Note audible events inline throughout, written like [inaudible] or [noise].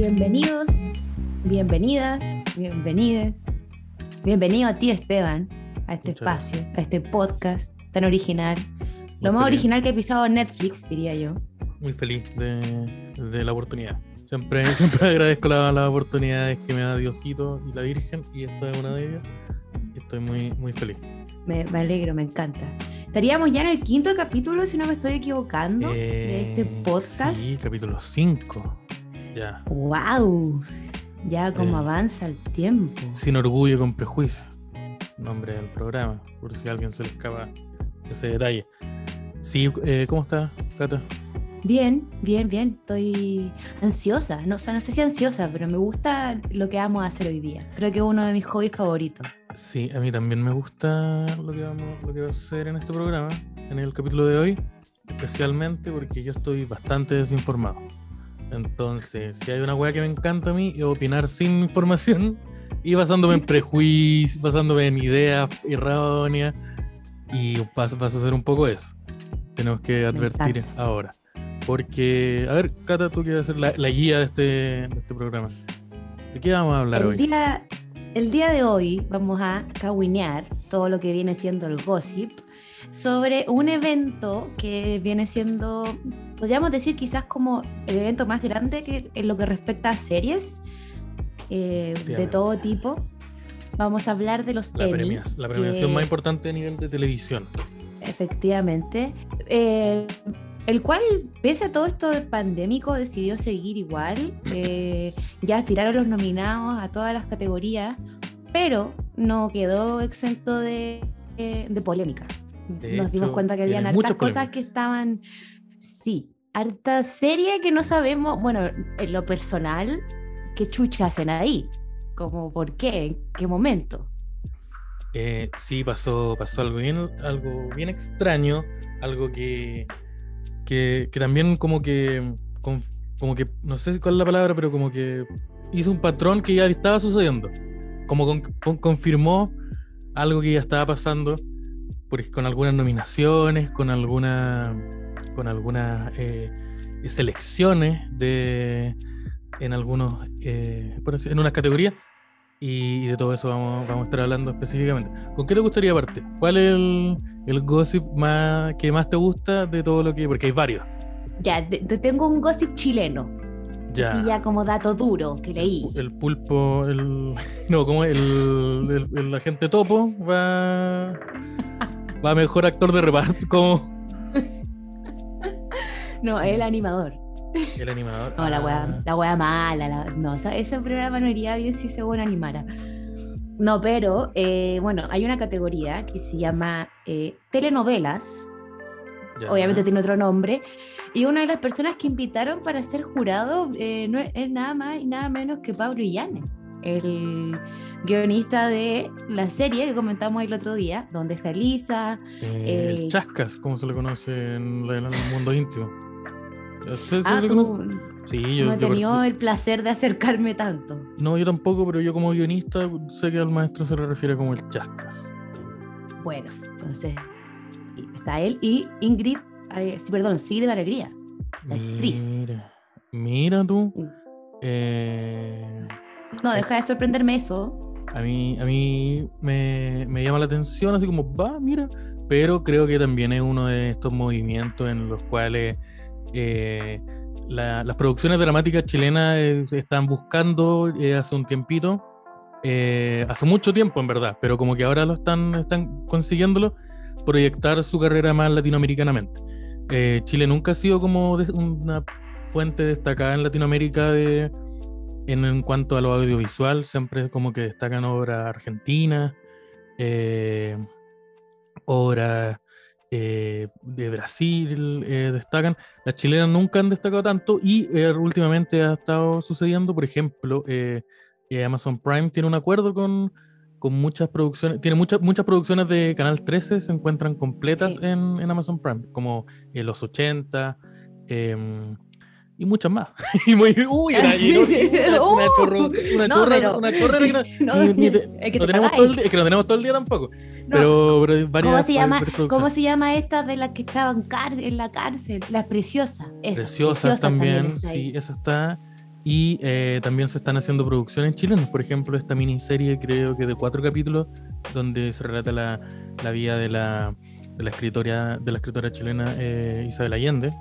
Bienvenidos, bienvenidas, bienvenides. Bienvenido a ti, Esteban, a este Muchas espacio, a este podcast tan original. Lo más feliz. original que he pisado Netflix, diría yo. Muy feliz de, de la oportunidad. Siempre, [laughs] siempre agradezco la- las oportunidades que me da Diosito y la Virgen, y esta es una de ellas. Estoy muy, muy feliz. Me, me alegro, me encanta. Estaríamos ya en el quinto capítulo, si no me estoy equivocando, de este Eh, podcast. Sí, capítulo 5. Ya. ¡Wow! Ya como Eh. avanza el tiempo. Sin orgullo, con prejuicio. Nombre del programa, por si a alguien se le escapa ese detalle. Sí, eh, ¿cómo está, Cata? Bien, bien, bien. Estoy ansiosa. No, o sea, no sé si ansiosa, pero me gusta lo que vamos a hacer hoy día. Creo que es uno de mis hobbies favoritos. Sí, a mí también me gusta lo que, vamos, lo que va a suceder en este programa, en el capítulo de hoy, especialmente porque yo estoy bastante desinformado. Entonces, si hay una weá que me encanta a mí, es opinar sin información y basándome en prejuicios, basándome en ideas erróneas, y va, va a suceder un poco eso. Tenemos que advertir ahora. Porque, a ver, Cata, tú quieres ser la, la guía de este, de este programa. ¿De qué vamos a hablar El hoy? día, el día de hoy vamos a cahuinear todo lo que viene siendo el gossip sobre un evento que viene siendo, podríamos decir quizás como el evento más grande que, en lo que respecta a series eh, de todo tipo. Vamos a hablar de los La, Emmy, premias- la premiación que- más importante a nivel de televisión. Efectivamente. Eh, el cual, pese a todo esto pandémico, decidió seguir igual. [coughs] Eh, ya tiraron los nominados a todas las categorías, pero no quedó exento de, eh, de polémica. De Nos dimos cuenta que mucha hartas cosas que estaban. Sí, harta serie que no sabemos. Bueno, en lo personal, qué chucha hacen ahí. Como, ¿por qué? ¿En qué momento? Eh, sí, pasó, pasó algo bien, algo bien extraño, algo que, que, que también como que, como que, no sé cuál es la palabra, pero como que hizo un patrón que ya estaba sucediendo. Como con- con- confirmó algo que ya estaba pasando por- con algunas nominaciones, con alguna, con algunas eh, selecciones de en algunos eh, en unas categorías y de todo eso vamos, vamos a estar hablando específicamente. ¿Con qué te gustaría parte? ¿Cuál es el, el gossip más, que más te gusta de todo lo que.? Porque hay varios. Ya, te, te tengo un gossip chileno. Ya. Como dato duro que leí. El pulpo, el. [laughs] No, como el, el, agente topo va. Va mejor actor de reparto como No, el animador. el animador. No, la Ah, wea, la wea mala. la- no, o sea, ese programa no iría bien si ese bueno animara. No, pero eh, bueno, hay una categoría que se llama eh, telenovelas. ya. Obviamente tiene otro nombre. Y una de las personas que invitaron para ser jurado eh, no es, nada más y nada menos que Pablo Illanes, el guionista de la serie que comentamos el otro día, donde está Elisa, el eh, chascas, como se le conoce en, en el mundo íntimo. ¿Sí- sí Ah, tú? Sí, yo, no he yo tenido el placer de acercarme tanto. No, yo tampoco, pero yo como guionista sé que al maestro se le refiere como el chascas. Bueno, entonces está él y Ingrid, eh, sí, perdón, Sigrid Alegría, la actriz. Mira, mira tú. Eh, No, deja de sorprenderme eso. a mí, a mí me, me llama la atención, así como, va, mira. Pero creo que también es uno de estos movimientos en los cuales eh, la- las producciones dramáticas chilenas eh, están buscando eh, hace un tiempito, hace mucho tiempo en verdad, pero como que ahora lo están, están consiguiéndolo, proyectar su carrera más latinoamericanamente. Chile nunca ha sido como una fuente destacada en Latinoamérica de, en, cuanto a lo audiovisual, siempre como que destacan obras argentinas, obras eh, de Brasil eh, destacan. Las chilenas nunca han destacado tanto y eh, últimamente ha estado sucediendo, por ejemplo, Amazon Prime tiene un acuerdo con, con muchas producciones, tiene muchas, muchas producciones de Canal 13, se encuentran completas Sí. en, en Amazon Prime, como Los 80. Y muchas más. [laughs] y muy, uy, una, y [laughs] una, una chorro- una No, chorra- pero- una que no, [laughs] ni- es que no te tenemos todo el día, es que no tenemos todo el día tampoco. pero, pero varias, ¿Cómo se llama? ¿Cómo se llama esta de las que estaban en la cárcel? La preciosa. Esa, Preciosas también, sí, esa está. Y eh, también se están haciendo producciones chilenas, por ejemplo, esta miniserie creo que de cuatro capítulos, donde se relata la, la vida de la, de la, escritora, de la escritora chilena eh, Isabel Allende.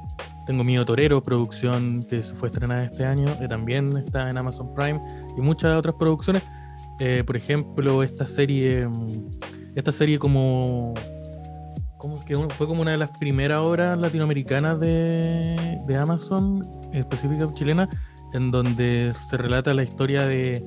Tengo Mío Torero, producción que se fue estrenada este año, que también está en Amazon Prime, y muchas otras producciones. Eh, por ejemplo, esta serie, mm, esta serie como, como que fue como una de las primeras obras latinoamericanas de, de Amazon, específica chilena, en donde se relata la historia de,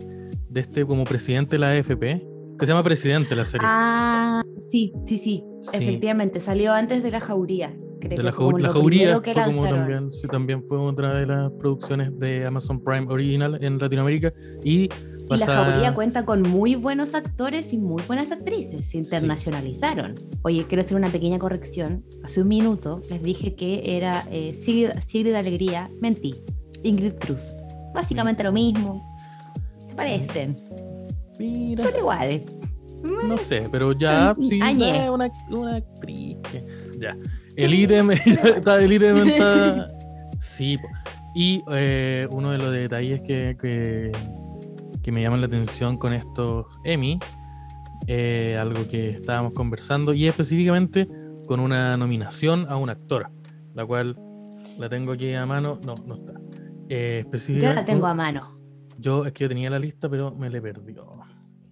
de este como presidente de la AFP, que se llama Presidente la serie. Ah, sí, sí, sí, efectivamente, salió antes de La Jauría. Creo de la, la Jauría fue como también, sí, también fue otra de las producciones de Amazon Prime original en Latinoamérica y y la Jauría cuenta con muy buenos actores y muy buenas actrices. Se internacionalizaron. Oye, quiero hacer una pequeña corrección. Hace un minuto les dije que era eh, Sigrid, de Alegría. Mentí. Ingrid Cruz. Básicamente lo mismo. Se parecen. Mira. Son iguales. No sé, pero ya sí, una, una actriz. ya. El [laughs] ítem, está, el ítem está. [laughs] Sí. Y eh, uno de los detalles que, que, que, me llaman la atención con estos Emmy, eh, algo que estábamos conversando, y específicamente con una nominación a un actor, la cual la tengo aquí a mano. No, no está. Eh, yo la tengo a mano. Yo es que yo tenía la lista, pero me le perdió.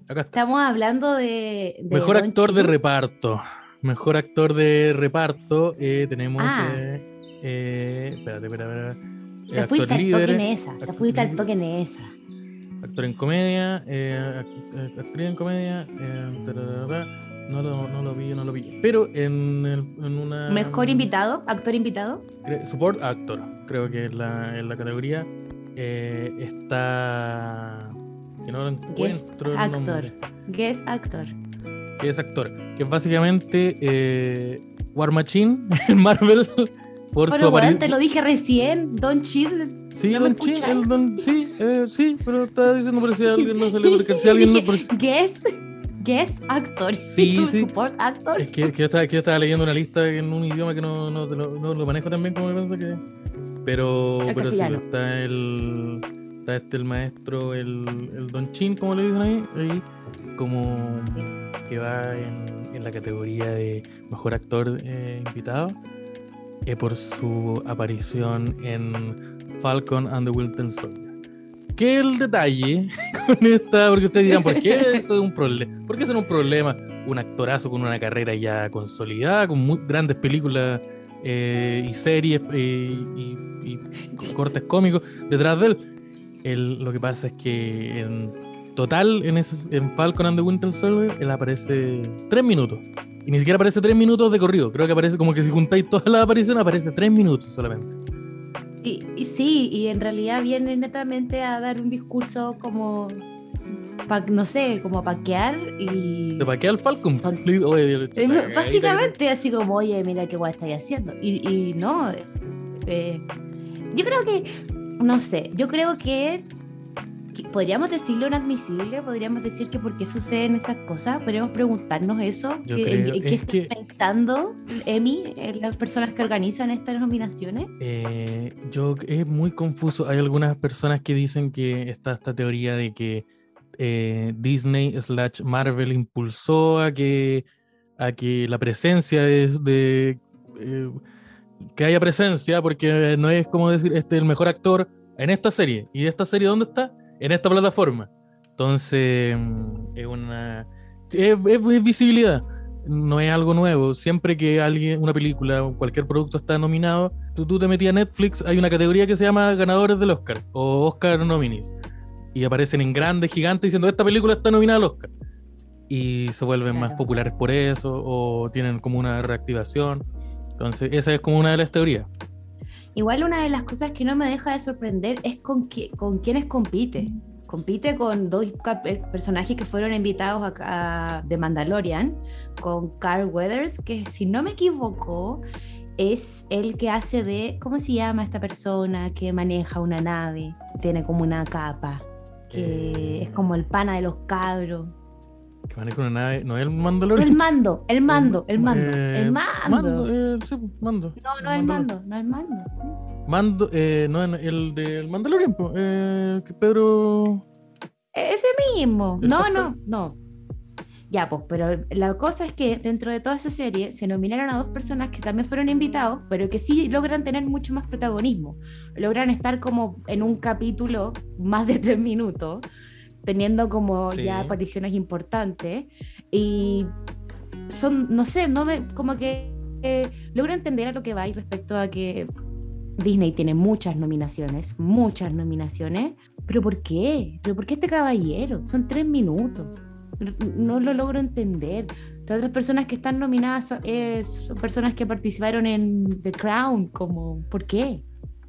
Acá está. Estamos hablando de. Mejor actor de reparto. Mejor actor de reparto. Eh, tenemos. Ah. Eh, eh, espérate, espérate, espérate. Te fuiste al toque en esa. Te fuiste al toque en esa. Actor en comedia. actriz en comedia. No lo, no lo vi, no lo vi. Pero en, en, una. ¿Mejor invitado? ¿Actor invitado? Support actor, creo que es la, en la categoría. Eh, está. Que no lo encuentro. Guest actor. Guest actor. Que es actor. Que es básicamente eh, War Machine [laughs] en Marvel. Por pero, su bueno, te lo dije recién, Don Chill. Sí, Don Chill, don, sí, eh, sí, pero estaba diciendo por si [laughs] alguien no le porque si alguien no. Guest guest actor [laughs] sí, sí. support actor. Es que, que, yo estaba, que, yo estaba, leyendo una lista en un idioma que no, no, no, lo manejo tan bien como me pienso que. Pero, pero sí, está el. Está este el maestro, el, el Don Chin, como le dicen ahí, ahí como que va en, en, la categoría de mejor actor eh, invitado eh, por su aparición en Falcon and the Winter Soldier. ¿Qué el detalle [laughs] con esta? Porque ustedes dirán, ¿por qué [laughs] eso es un problema? ¿Por qué eso es un problema? Un actorazo con una carrera ya consolidada, con muy grandes películas eh, y series eh, y, cortes cómicos detrás de él. Lo que pasa es que en total, en, ese, en Falcon and the Winter Soldier, él aparece tres minutos. Y ni siquiera aparece tres minutos de corrido. Creo que aparece como que si juntáis todas las apariciones, aparece tres minutos solamente. Y, sí, y en realidad viene netamente a dar un discurso como, no sé, como paquear y... Se paquea el Falcon. [laughs] básicamente así como, oye, mira qué guay estáis haciendo. Y, y no, eh, yo creo que, no sé, yo creo que podríamos decirlo inadmisible, podríamos decir que por qué suceden estas cosas, podríamos preguntarnos eso, ¿qué, está pensando Emi, las personas que organizan estas nominaciones? Eh, yo es muy confuso, hay algunas personas que dicen que está esta teoría de que eh, Disney slash Marvel impulsó a que, a que la presencia de... Eh, que haya presencia, porque no es como decir, este el mejor actor en esta serie. ¿Y esta serie dónde está? en esta plataforma. Entonces, mm, es una. Es, visibilidad. No es algo nuevo. Siempre que alguien, una película o cualquier producto está nominado, tú, tú te metías a Netflix, hay una categoría que se llama ganadores del Oscar o Oscar nominees. Y aparecen en grandes, gigantes, diciendo esta película está nominada al Oscar. Y se vuelven más populares por eso, o tienen como una reactivación. Entonces, esa es como una de las teorías. Igual una de las cosas que no me deja de sorprender es con, con quiénes compite. Compite con dos personajes que fueron invitados acá de Mandalorian, con Carl Weathers, que si no me equivoco es el que hace de, ¿cómo se llama esta persona que maneja una nave? Tiene como una capa, que eh. es como el pana de los cabros. Que maneja una nave. No es el Mandalorian. El mando, el mando, el mando, Eh, el mando. eh, sí, mando. No, no el mando, no el mando. Mando, eh, no, el del Mandalorian, eh, que Pedro. Ese mismo. ¿El No, pastor? no, no. Ya, pues, pero la cosa es que dentro de toda esa serie se nominaron a dos personas que también fueron invitados, pero que sí logran tener mucho más protagonismo. Logran estar como en un capítulo más de tres minutos, teniendo como Sí. ya apariciones importantes. Y son, no sé, no me, como que eh, logro entender a lo que va y respecto a que Disney tiene muchas nominaciones, muchas nominaciones, pero ¿por qué? ¿Pero por qué este caballero? Son tres minutos. No- lo logro entender. Las otras personas que están nominadas son, eh, son personas que participaron en The Crown, como, ¿por qué?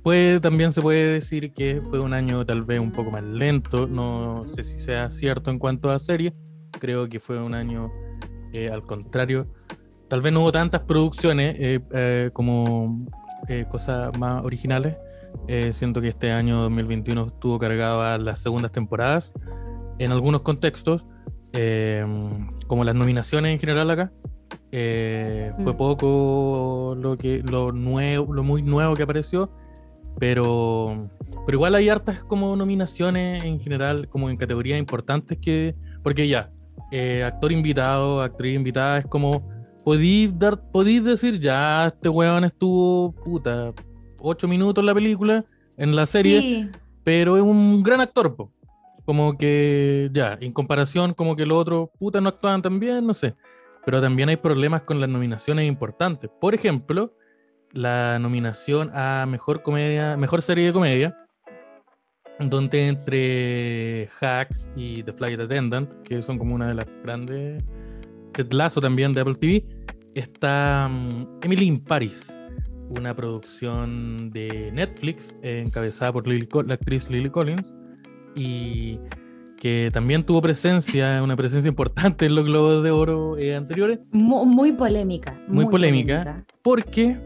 Pues también se puede decir que fue un año tal vez un poco más lento. No sé si sea cierto en cuanto a series. Creo que fue un año eh, al contrario. Tal vez no hubo tantas producciones eh, eh, como eh, cosas más originales. Eh, siento que este año 2021 estuvo cargado a las segundas temporadas en algunos contextos, eh, como las nominaciones en general acá. eh, Fue Mm. poco lo que lo nuevo, lo muy nuevo que apareció, pero, pero igual hay hartas como nominaciones en general, como en categorías importantes que, porque ya, eh, actor invitado, actriz invitada, es como, podís, dar, podís decir, ya, este weón estuvo, puta, ocho minutos en la película, en la serie, Sí, pero es un gran actor, po. Como que, ya, en comparación, como que los otros, puta, no actuaban tan bien, no sé. Pero también hay problemas con las nominaciones importantes. Por ejemplo, la nominación a mejor comedia, mejor serie de comedia, donde entre Hacks y The Flight Attendant, que son como una de las grandes, Ted Lasso también de Apple TV, está mm, Emily in Paris, una producción de Netflix eh, encabezada por Lily la actriz Lily Collins y que también tuvo presencia, una presencia importante en los Globos de Oro eh, anteriores, mu- muy, polémica. Muy polémica. porque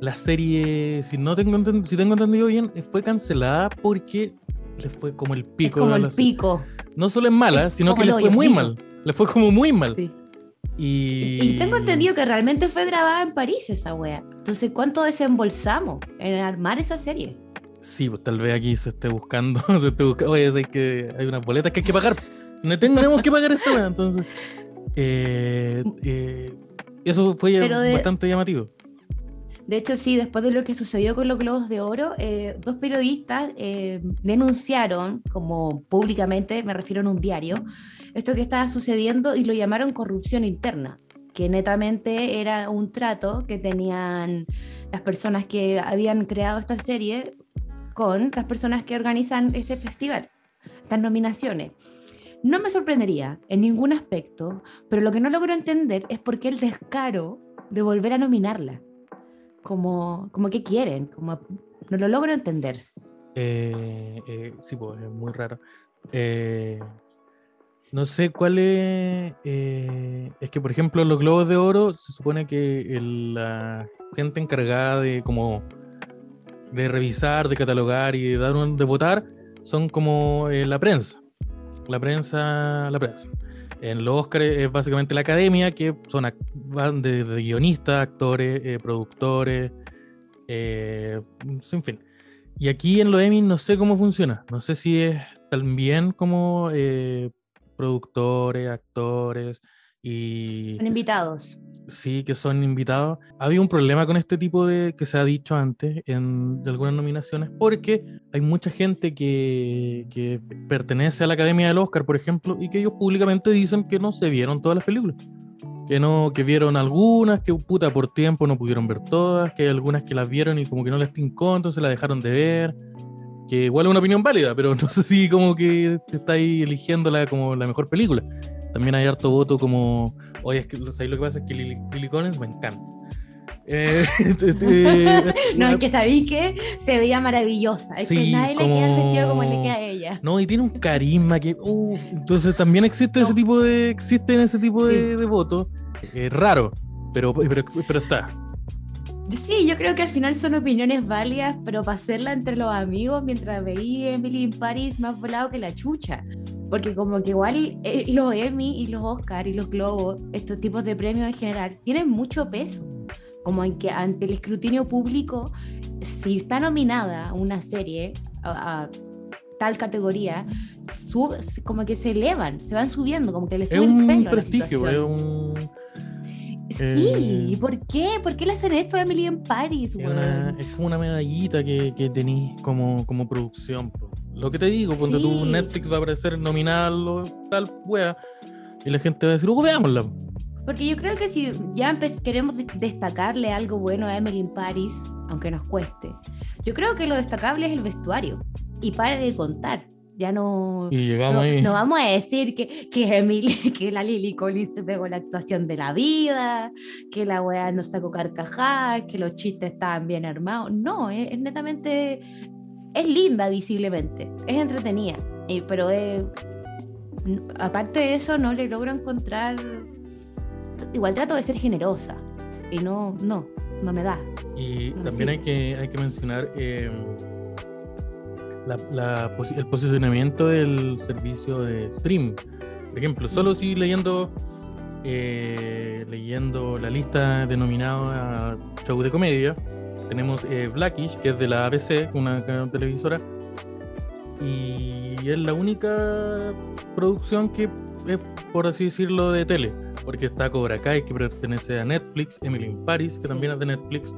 la serie, si no tengo, enten- si tengo entendido bien, eh, fue cancelada porque le fue como el Es pico. como a el la serie. pico. No solo es mala, Es sino que le fue muy pico. mal. Le fue como muy mal. Sí. Y... Y tengo entendido que realmente fue grabada en París esa wea. Entonces, ¿cuánto desembolsamos en armar esa serie? Sí, pues tal vez aquí se esté buscando, [laughs] se esté buscando. Oye, hay que hay unas boletas que hay que pagar. No tenemos que pagar esta wea, entonces. eh, eh, eso fue de- bastante llamativo. De hecho, sí, después de lo que sucedió con los Globos de Oro, eh, dos periodistas eh, denunciaron, como públicamente, me refiero en un diario, esto que estaba sucediendo y lo llamaron corrupción interna, que netamente era un trato que tenían las personas que habían creado esta serie con las personas que organizan este festival, estas nominaciones. No me sorprendería en ningún aspecto, pero lo que no logro entender es por qué el descaro de volver a nominarla como, como que quieren, como no lo logro entender. Eh, eh, sí, pues es muy raro. Eh, no sé cuál es. eh, es que, por ejemplo, los globos de oro se supone que la gente encargada de como de revisar, de catalogar y de dar un, de votar son como la prensa. La prensa, la prensa. En los Oscars es básicamente la academia, que son van de, de guionistas, actores, eh, productores, eh, en fin. Y aquí en los Emmy no sé cómo funciona. No sé si es también como eh, productores, actores y Son invitados. Sí que son invitados. Había un problema con este tipo de que se ha dicho antes en de algunas nominaciones porque hay mucha gente que, pertenece a la Academia del Oscar, por ejemplo, y que ellos públicamente dicen que no se vieron todas las películas. Que no, que vieron algunas, que puta por tiempo no pudieron ver todas, que hay algunas que las vieron y como que no les tincó, entonces las dejaron de ver. Que igual es una opinión válida, pero [laughs] no sé si como que se está ahí eligiéndola como la mejor película. También hay harto voto como, oye, es que ¿sabes lo que pasa es que Lily, Lily Collins me encanta. Eh, [laughs] este, [laughs] No, una- es que sabéis que se veía maravillosa. Es que nadie le queda el como- vestido como le queda a ella. No, y tiene un carisma que. entonces también existe ese No. tipo de. Existen ese tipo de, Sí. de votos. Es raro, pero, pero, pero está. Sí, yo creo que al final son opiniones válidas, pero para hacerla entre los amigos mientras veía Emily in Paris más volado que la chucha. porque como que igual eh, los Emmy y los Oscar y los Globos, estos tipos de premios en general, tienen mucho peso. Como en que ante el escrutinio público, si está nominada una serie a, tal categoría, como que se elevan, se van subiendo, como que les sube es un prestigio, es un Sí, eh, ¿por qué? ¿Por qué le hacen esto a Emily en Paris? Es, como una medallita que, que tenéis como, como producción. Lo que te digo, cuando tu Netflix va a aparecer nominado, tal wea, y la gente va a decir, oh, veámosla. Porque yo creo que si ya queremos destacarle algo bueno a Emily en Paris, aunque nos cueste, yo creo que lo destacable es el vestuario. Y pare de contar ya no, no, vamos a decir que, que, Emily, [laughs] que la Lily Collins se pegó la actuación de la vida, que la weá no sacó carcajadas, que los chistes estaban bien armados. No, es, netamente, es linda visiblemente, es entretenida, pero aparte de eso no le logro encontrar, igual trato de ser generosa y no, no, no me da. Y también hay que, hay que mencionar... Eh, el posicionamiento del servicio de stream. Por ejemplo, solo si leyendo eh, leyendo la lista denominada show de comedia, tenemos eh, Blackish, que es de la ABC, una televisora, y es la única producción que es, por así decirlo, de tele, porque está Cobra Kai, que pertenece a Netflix, Emily in Paris, que también es de Netflix,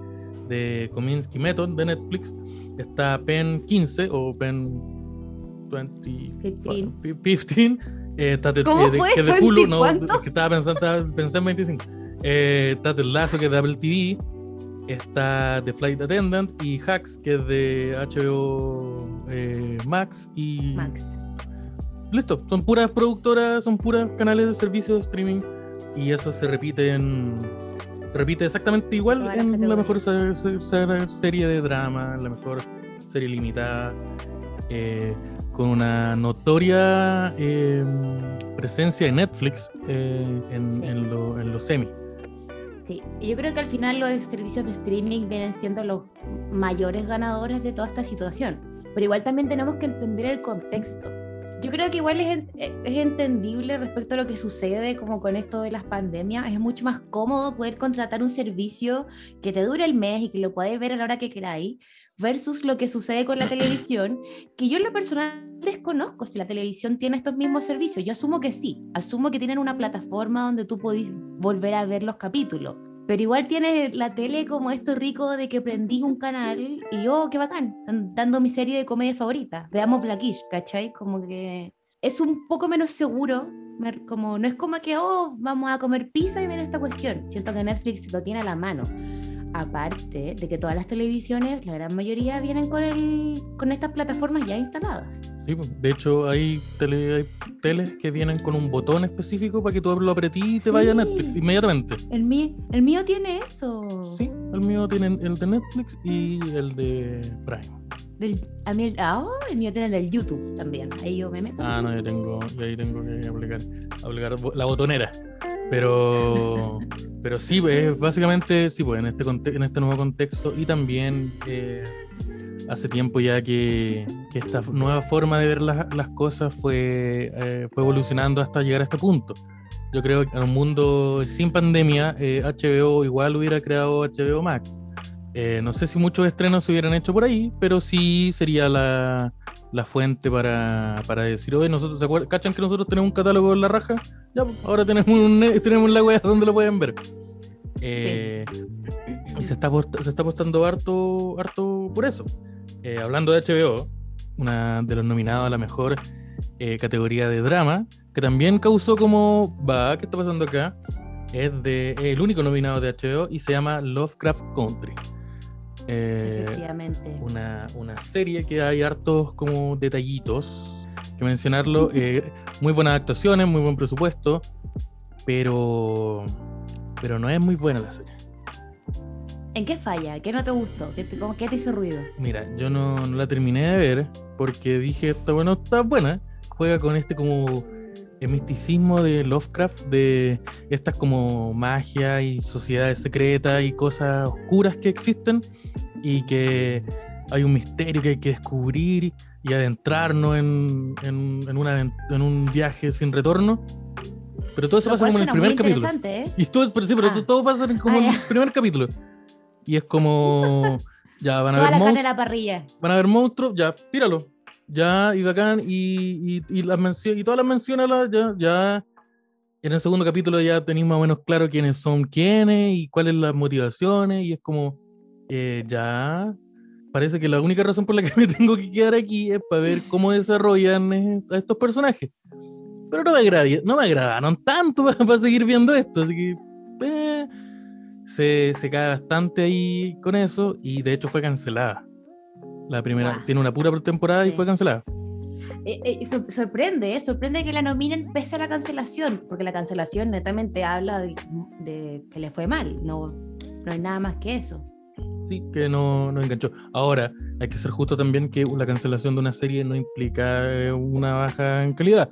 de Kominsky Method de Netflix, está Pen 15 o Pen 20, 15. Eh, está de, ¿Cómo de, fue? que de Hulu, no, que estaba pensando, estaba pensando en 25. Eh, está The Lazo, que es de Apple TV. Está The Flight Attendant y Hacks, que es de HBO eh, Max. Y Max. Listo, son puras productoras, son puras canales de servicio de streaming. Y eso se repite en repite exactamente igual en la mejor serie de drama, la mejor serie limitada, eh, con una notoria em, presencia de Netflix eh, en, los semi. Sí, yo creo que al final los servicios de streaming vienen siendo los mayores ganadores de toda esta situación, pero igual también tenemos que entender el contexto yo creo que igual es, es, entendible respecto a lo que sucede como con esto de las pandemias. Es mucho más cómodo poder contratar un servicio que te dure el mes y que lo puedes ver a la hora que queráis, versus lo que sucede con la [clears throat] televisión, que yo en lo personal desconozco si la televisión tiene estos mismos servicios. Yo asumo que sí, asumo que tienen una plataforma donde tú podés volver a ver los capítulos. Pero igual tiene la tele como esto rico de que prendí un canal y oh, qué bacán, dando mi serie de comedia favorita. Veamos Blackish, ¿cachai? Como que es un poco menos seguro, como no es como que, oh, vamos a comer pizza y ver esta cuestión. Siento que Netflix lo tiene a la mano. Aparte de que todas las televisiones, la gran mayoría, vienen con, el, con estas plataformas ya instaladas. Sí, pues, de hecho hay, tele, teles que vienen con un botón específico para que tú lo apretís y te vaya a Netflix inmediatamente. El mío, el mío tiene eso. Sí, el mío tiene el de Netflix y el de Prime. Del, a mí el, ah, el mío tiene el del YouTube también. Ahí yo me meto. Ah, no, yo tengo, yo ahí tengo que aplicar, aplicar la botonera. Pero, [laughs] pero sí, es básicamente, sí, pues en este, en este nuevo contexto y también eh, hace tiempo ya que, que, esta nueva forma de ver las cosas fue, eh, fue evolucionando hasta llegar a este punto. Yo creo que en un mundo sin pandemia, HBO eh, igual hubiera creado HBO Max. No sé si muchos estrenos se hubieran hecho por ahí, pero sí sería la, la fuente para, para decir, oye, nosotros, ¿se ¿Cachan que nosotros tenemos un catálogo en la raja? Ya, pues, ahora tenemos, un, [laughs] tenemos la web donde lo pueden ver. Eh, y se está, se está apostando harto, harto por eso. Eh, hablando de HBO, una de los nominados a la mejor eh, categoría de drama, que también causó como, va, ¿qué está pasando acá? Es de, el único nominado de HBO y se llama Lovecraft Country. Efectivamente. Una, una, serie que hay hartos como detallitos que mencionarlo. muy buenas actuaciones, muy buen presupuesto, pero, pero no es muy buena la serie. ¿En qué falla? ¿Qué no te gustó? ¿Qué te, qué te hizo ruido? Mira, yo no, la terminé de ver porque dije, está bueno, está buena. Juega con este como el misticismo de Lovecraft, de estas como magia y sociedades secretas y cosas oscuras que existen y que hay un misterio que hay que descubrir y adentrarnos en, en, una, en un viaje sin retorno. Pero todo eso pasa como en el primer capítulo. ¿eh? Y todo, pero sí, pero ah. todo pasa como en ah, el primer capítulo. Y es como. [laughs] Ya van a ver monstruos. parrilla. Van a ver monstruos, ya, tíralo. Ya, y bacán. Y, y, y, las y todas las menciones, ya, ya. En el segundo capítulo ya tenéis más o menos claro quiénes son quiénes y cuáles las motivaciones. Y es como. Eh, ya parece que la única razón por la que me [laughs] tengo que quedar aquí es para ver cómo desarrollan eh, a estos personajes. Pero no me, agradaron, no me agradaron tanto [laughs] para, seguir viendo esto, así que eh, se, se, cae bastante ahí con eso y de hecho fue cancelada. La primera, tiene una pura temporada y fue cancelada. Eh, sorprende, sorprende que la nominen pese a la cancelación, porque la cancelación netamente habla de, de que le fue mal, no, no hay nada más que eso sí, que no, no enganchó. Ahora, hay que ser justo también que la cancelación de una serie no implica eh, una baja en calidad.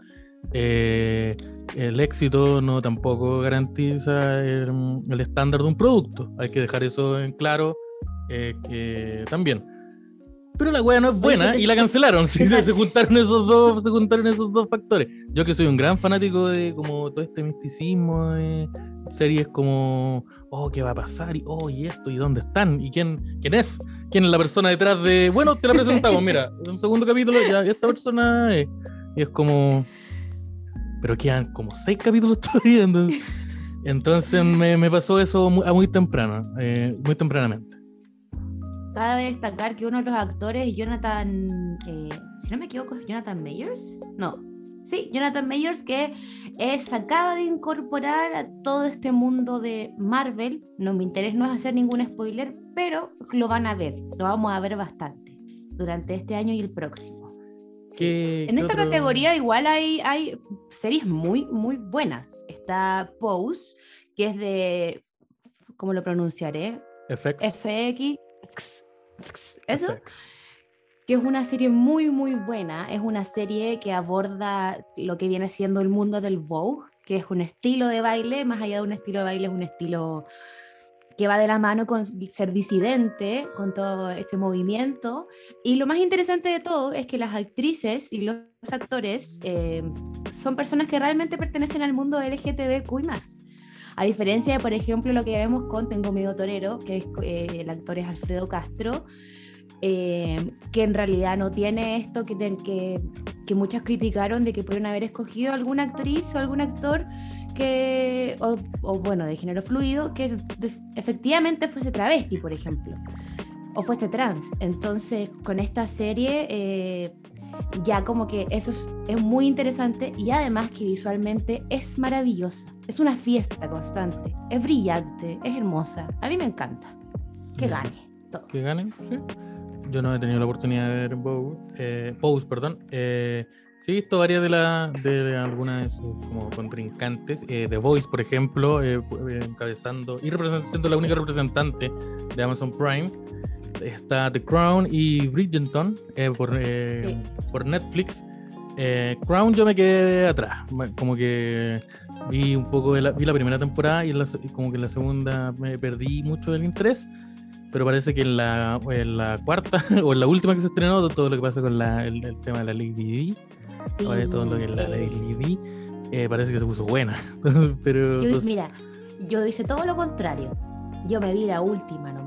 Eh, el éxito no tampoco garantiza el, estándar de un producto. Hay que dejar eso en claro eh, que también. Pero la wea no es buena y la cancelaron. Sí, se, juntaron esos dos, se juntaron esos dos factores. Yo que soy un gran fanático de como todo este misticismo, series como, oh, ¿qué va a pasar? Y, oh, y esto, ¿y dónde están? ¿Y quién, quién es? ¿Quién es la persona detrás de, bueno, te la presentamos, mira, un segundo capítulo, ya, esta persona es, y es como, pero quedan como seis capítulos [laughs] todavía, entonces, entonces me, me, pasó eso muy, a muy temprano, eh, muy tempranamente. Cabe destacar que uno de los actores, Jonathan, eh, si no me equivoco, es Jonathan Mayers, no, Sí, Jonathan Mayers, que se acaba de incorporar a todo este mundo de Marvel. No me interesa no es hacer ningún spoiler, pero lo van a ver, lo vamos a ver bastante durante este año y el próximo. en esta categoría igual hay, hay series muy, muy buenas. Está Pose, que es de, ¿cómo lo pronunciaré? FX. FX. ¿Eso? que es una serie muy, muy buena. Es una serie que aborda lo que viene siendo el mundo del Vogue, que es un estilo de baile, más allá de un estilo de baile, es un estilo que va de la mano con ser disidente, con todo este movimiento. Y lo más interesante de todo es que las actrices y los actores eh, son personas que realmente pertenecen al mundo LGTBQ más. A diferencia de, por ejemplo, lo que vemos con Tengo Miedo Torero, que es, eh, el actor es Alfredo Castro, eh, que en realidad no tiene esto que, que, muchas criticaron de que pudieron haber escogido alguna actriz o algún actor que, o, bueno, de género fluido, que efectivamente fuese travesti, por ejemplo, o fuese trans. Entonces, con esta serie, eh, ya como que eso es, es, muy interesante y además que visualmente es maravillosa. Es una fiesta constante, es brillante, es hermosa. A mí me encanta. Que gane. Todo. Que gane, sí. Yo no he tenido la oportunidad de ver Bow, eh, Pose, perdón. Eh, sí he visto varias de, la, de algunas de sus como contrincantes. Eh, The Voice, por ejemplo, eh, encabezando y representando la única representante de Amazon Prime. Está The Crown y Bridgerton por, por Netflix. Crown yo me quedé atrás, como que vi un poco, de la, vi la primera temporada y, como que en la segunda me perdí mucho del interés pero parece que en la, en la cuarta [laughs] o en la última que se estrenó, todo lo que pasa con la, el, tema de la Lady D, todo lo que es la Lady D, eh, parece que se puso buena. [laughs] pero, Mira, yo hice todo lo contrario. Yo me vi la última nomás.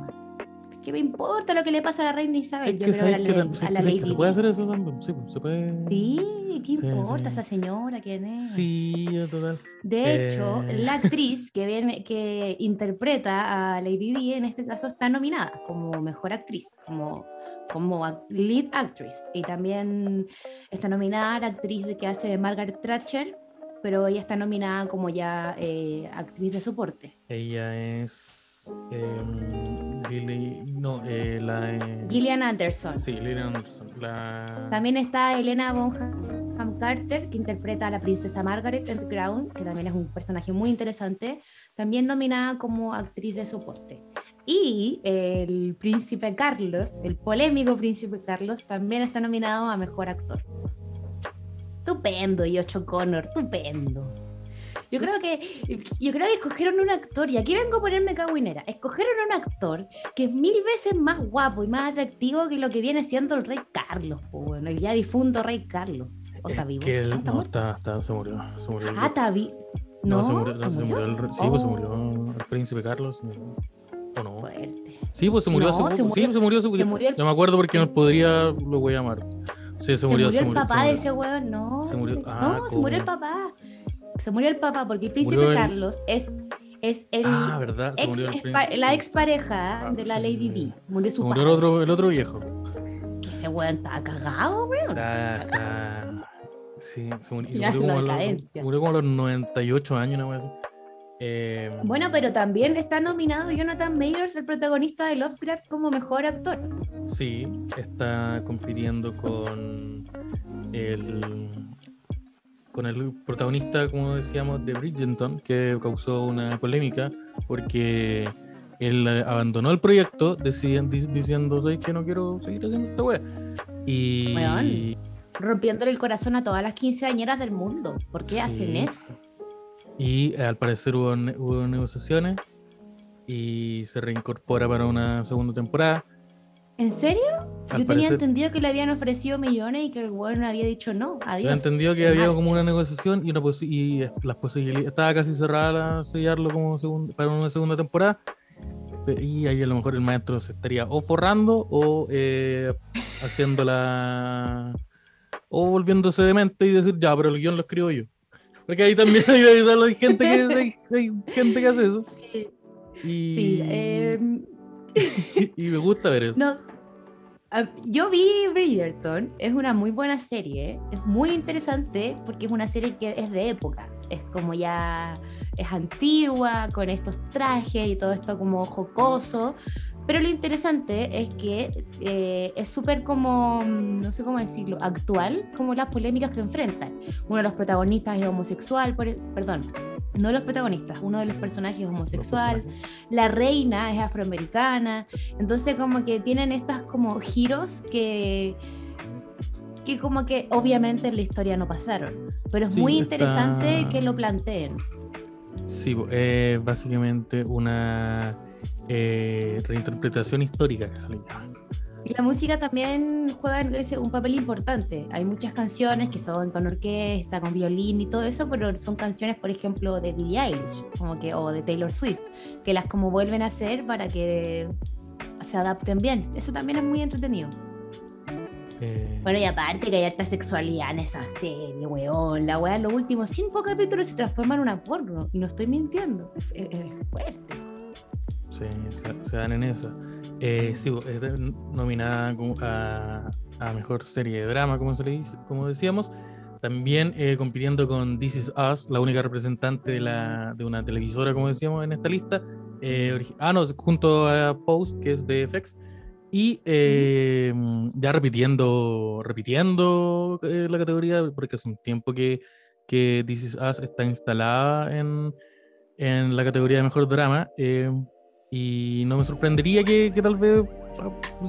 ¿Qué me importa lo que le pasa a la reina Isabel? Yo creo a la, a la Lady ¿Se puede hacer eso también? Sí, pues, se puede. Sí, ¿qué importa esa señora? ¿Quién es? Sí, total. De hecho, eh. la [laughs] actriz que, viene, que interpreta a Lady Di en este caso está nominada como mejor actriz, como, como lead actress. Y también está nominada la actriz que hace Margaret Thatcher, pero ella está nominada como ya eh, actriz de soporte. Ella es No, eh, la, eh, Gillian Anderson. Sí, Gillian Anderson. También está Elena Bonham Carter, que interpreta a la princesa Margaret en Crown, que también es un personaje muy interesante, también nominada como actriz de soporte. Y el príncipe Carlos, el polémico príncipe Carlos, también está nominado a mejor actor. Estupendo, Yocho Connor, estupendo. Yo creo que yo creo que escogieron un actor, y aquí vengo a ponerme cagüinera. Escogieron un actor que es mil veces más guapo y más atractivo que lo que viene siendo el rey Carlos, bueno, el ya difunto rey Carlos. ¿O está vivo? Que ¿Está no, está, está, se murió. Se murió el- Ah, está vivo. no, No, se murió, no, se murió el, sí, pues se Oh, murió el príncipe Carlos. se murió. ¿O no? Fuerte. Sí, pues se murió hace se poco. Sí, murió- se murió se poquito. murió el- Yo me acuerdo porque no podría, lo voy a llamar. Sí, se Se murió. murió, se el murió, se papá de murió. ese weón, no. Se murió- se- ah, no, se murió el papá. Se murió el papá porque el príncipe Murió el- Carlos es, es el Ah, verdad, ex, el la expareja Ah, de la sí, Lady sí, Di. Murió su murió el padre. otro, el otro viejo. Que ese weón estaba cagado, weón. Sí, se murió, se murió la como a los, murió como a los 98 años, una así. Eh, Bueno, pero también está nominado Jonathan Mayers, el protagonista de Lovecraft, como mejor actor. Sí, está compitiendo con el con el protagonista, como decíamos, de Bridgerton, que causó una polémica porque él abandonó el proyecto deciden- diciendo, "¿Sabes que no quiero seguir haciendo esta wea? Y Weón. Rompiéndole el corazón a todas las quinceañeras del mundo. ¿Por qué hacen Sí. eso? Y eh, al parecer hubo, hubo negociaciones y se reincorpora para una segunda temporada. ¿En serio? Al Yo tenía parecer- entendido que le habían ofrecido millones y que el weón había dicho no. Adiós. Yo entendido que había como una negociación y, una posi- y las posibilidades estaba casi cerrada la- sellarlo como para una segunda temporada. Y ahí a lo mejor el maestro se estaría o forrando o eh, haciendo la. o volviéndose demente y decir, ya, pero el guion lo escribo yo. Porque ahí también hay, hay gente, que, hay, hay gente que hace eso. [laughs] Sí, Y, sí, em, [laughs] y me gusta ver eso. No, ah, yo vi Bridgerton, es una muy buena serie, es muy interesante porque es una serie que es de época, es como ya es antigua, con estos trajes y todo esto como jocoso, pero lo interesante es que eh, es súper como, mm, no sé cómo decirlo, actual, como las polémicas que enfrentan. Uno de los protagonistas es homosexual, por, e, perdón, no los protagonistas, uno de los personajes es homosexual, la reina es afroamericana, entonces como que tienen estas como giros que que como que obviamente en la historia no pasaron, pero es Sí, muy está- interesante que lo planteen. Sí, es básicamente una eh, reinterpretación histórica que se le llama. Y la música también juega un papel importante. Hay muchas canciones que son con orquesta, con violín y todo eso, pero son canciones, por ejemplo, de Billie Eilish, como que o de Taylor Swift, que las como vuelven a hacer para que se adapten bien. Eso también es muy entretenido. Eh, Bueno, y aparte que hay harta sexualidad en esa serie, weón. La weá los últimos cinco capítulos se transforma en una porno. Y no estoy mintiendo. Es, es- es fuerte. Sí, se, dan en esa. Eh, sí, nominada a, a mejor serie de drama, como, se le como decíamos. También eh, compitiendo con This Is Us, la única representante de, la, de una televisora, como decíamos en esta lista. Eh, ah, no, junto a Post, que es de FX. Y ya repitiendo, repitiendo eh, la categoría, porque hace un tiempo que, que This Is Us está instalada en, en la categoría de mejor drama. Y no me sorprendería que, que tal vez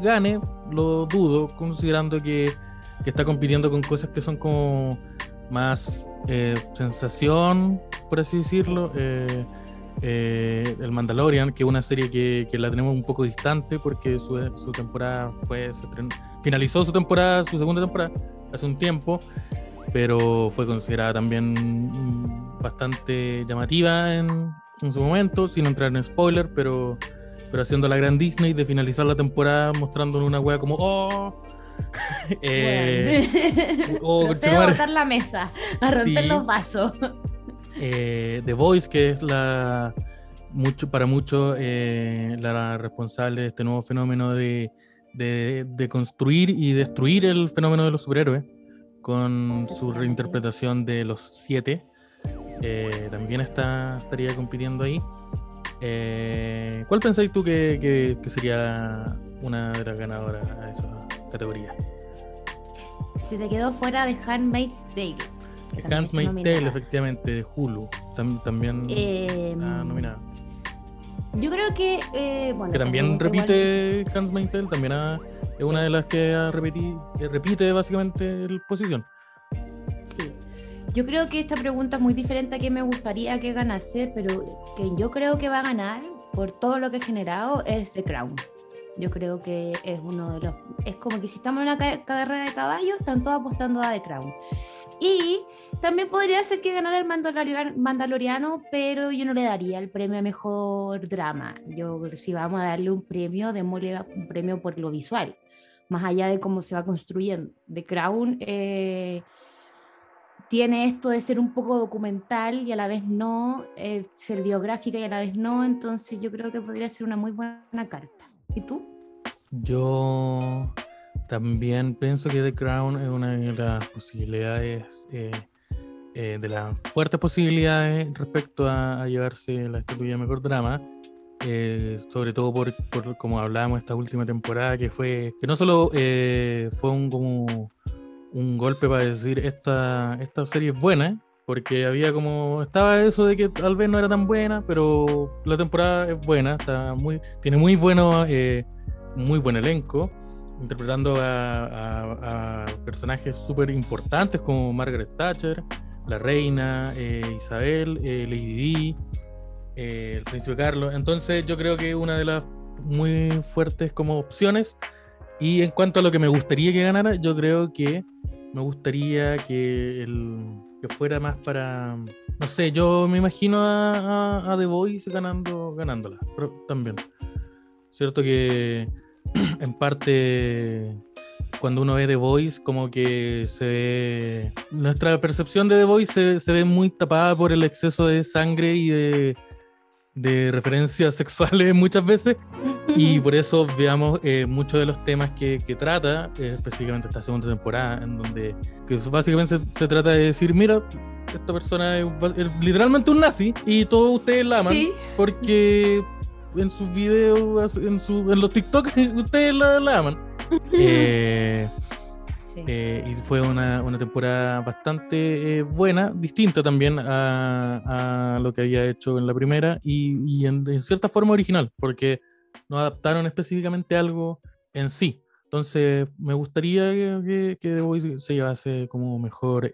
gane, lo dudo, considerando que, que está compitiendo con cosas que son como más eh, sensación, por así decirlo. eh, eh, el Mandalorian, que es una serie que, que la tenemos un poco distante porque su, su temporada fue. finalizó su temporada, su segunda temporada, hace un tiempo, pero fue considerada también mm, bastante llamativa en, en su momento, sin entrar en spoiler, pero, pero haciendo la gran Disney de finalizar la temporada mostrándonos una wea como ¡Oh! [laughs] Eh, oh, [laughs] conchetumare. botar la mesa, a romper Sí. los vasos. [laughs] eh, The Voice, que es la mucho para muchos eh, la responsable de este nuevo fenómeno de, de, de construir y destruir el fenómeno de los superhéroes con su reinterpretación de los siete. Eh, también está, estaría compitiendo ahí. Eh, ¿Cuál pensáis tú que, que- que sería una de las ganadoras a esa categoría? Se te quedó fuera de Handmaid's Tale. está Tale, efectivamente, de Hulu. tam- también Eh, está nominada. yo creo que. eh, bueno, que también igual- repite Hans Tale, también ha- es una de las que, ha repeti- que repite básicamente la posición. Yo creo que esta pregunta es muy diferente a que me gustaría que ganase, pero que yo creo que va a ganar por todo lo que ha generado es The Crown. Yo creo que es uno de los. Es como que si estamos en una carrera de caballos, están todos apostando a The Crown. Y también podría ser que ganara el Mandaloriano, pero yo no le daría el premio a mejor drama. Yo, si vamos a darle un premio, démosle un premio por lo visual, más allá de cómo se va construyendo. The Crown eh, tiene esto de ser un poco documental y a la vez no, eh, ser biográfica y a la vez no, entonces yo creo que podría ser una muy buena carta. ¿Y tú? Yo también pienso que The Crown es una de las posibilidades, eh, eh, de las fuertes posibilidades respecto a, llevarse la estatuilla mejor drama. Sobre todo por, por, como hablábamos esta última temporada, que fue que no solo fue un, como un golpe para decir esta, esta serie es buena, porque había como estaba eso de que tal vez no era tan buena, pero la temporada es buena, está muy tiene muy bueno muy buen elenco interpretando a, personajes súper importantes como Margaret Thatcher, la reina, eh, Isabel, eh, Lady eh, el príncipe Carlos. Entonces yo creo que una de las muy fuertes como opciones. Y en cuanto a lo que me gustaría que ganara, yo creo que me gustaría que, el, que fuera más para... No sé, yo me imagino a, a The Voice ganando, ganándola, pero también. Cierto que [clears throat] en parte cuando uno ve The Voice, como que se ve. Nuestra percepción de The Voice se, ve muy tapada por el exceso de sangre y de, de referencias [laughs] sexuales muchas veces. Y por eso veamos eh, muchos de los temas que, que trata, eh, específicamente esta segunda temporada, en donde que básicamente se, trata de decir: mira, esta persona es, literalmente un nazi y todos ustedes la aman porque en sus videos, en, su, en los TikTok, [laughs] ustedes la, aman. Eh, eh, y fue una, una temporada bastante eh, buena, distinta también a, a, lo que había hecho en la primera y, y en, cierta forma original, porque no adaptaron específicamente algo en sí. Entonces, me gustaría que, que The Voice se llevase como mejor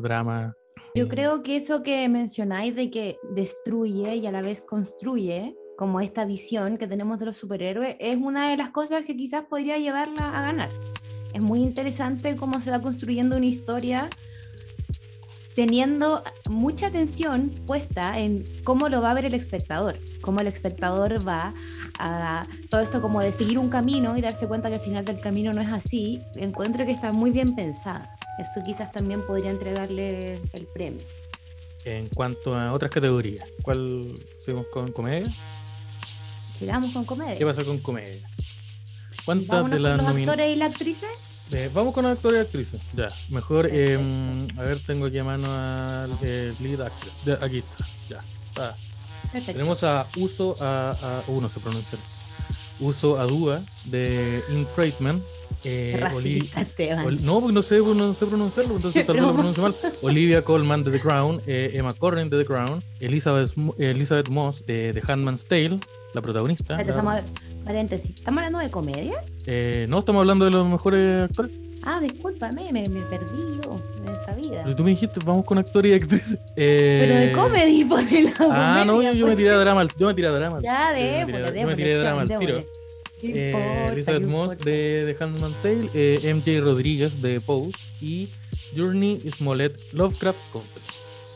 drama. Yo creo que eso que mencionáis de que destruye y a la vez construye, como esta visión que tenemos de los superhéroes, es una de las cosas que quizás podría llevarla a ganar. Es muy interesante cómo se va construyendo una historia teniendo mucha atención puesta en cómo lo va a ver el espectador, cómo el espectador va a todo esto como de seguir un camino y darse cuenta que al final del camino no es así, encuentro que está muy bien pensada. Esto quizás también podría entregarle el premio. En cuanto a otras categorías, ¿cuál seguimos con comedia? Sigamos con comedia. ¿Qué pasa con comedia? ¿Cuántas de las actores y las actrices? Eh, vamos con los actores y actrices. Ya, mejor. Eh, a ver, tengo aquí a mano al eh, lead actress. aquí está, ya. Ah. Tenemos a Uso, a, a uno se pronuncia. Uso Adua de In eh, no, porque no sé, no sé pronunciarlo, [laughs] entonces tal vez lo pronuncio mal. Olivia Colman de The Crown, eh, Emma Corrin de The Crown, Elizabeth, Elizabeth Moss de The Handman's Tale, la protagonista. estamos, paréntesis, ¿estamos hablando de comedia? Eh, no, estamos hablando de los mejores actores. Ah, discúlpame, me, me perdí yo en esta vida. Pero tú me dijiste, vamos con actores y actrices. [laughs] Eh... Pero de comedy, [laughs] por el. Ah, no, yo, me tiré a drama, yo me tiré a drama. Ya, de, yo me tiré a drama al tiro. Eh, Elizabeth Moss de The Handmaid's Tale, eh, MJ Rodríguez de Pose y Journey Smollett Lovecraft Country.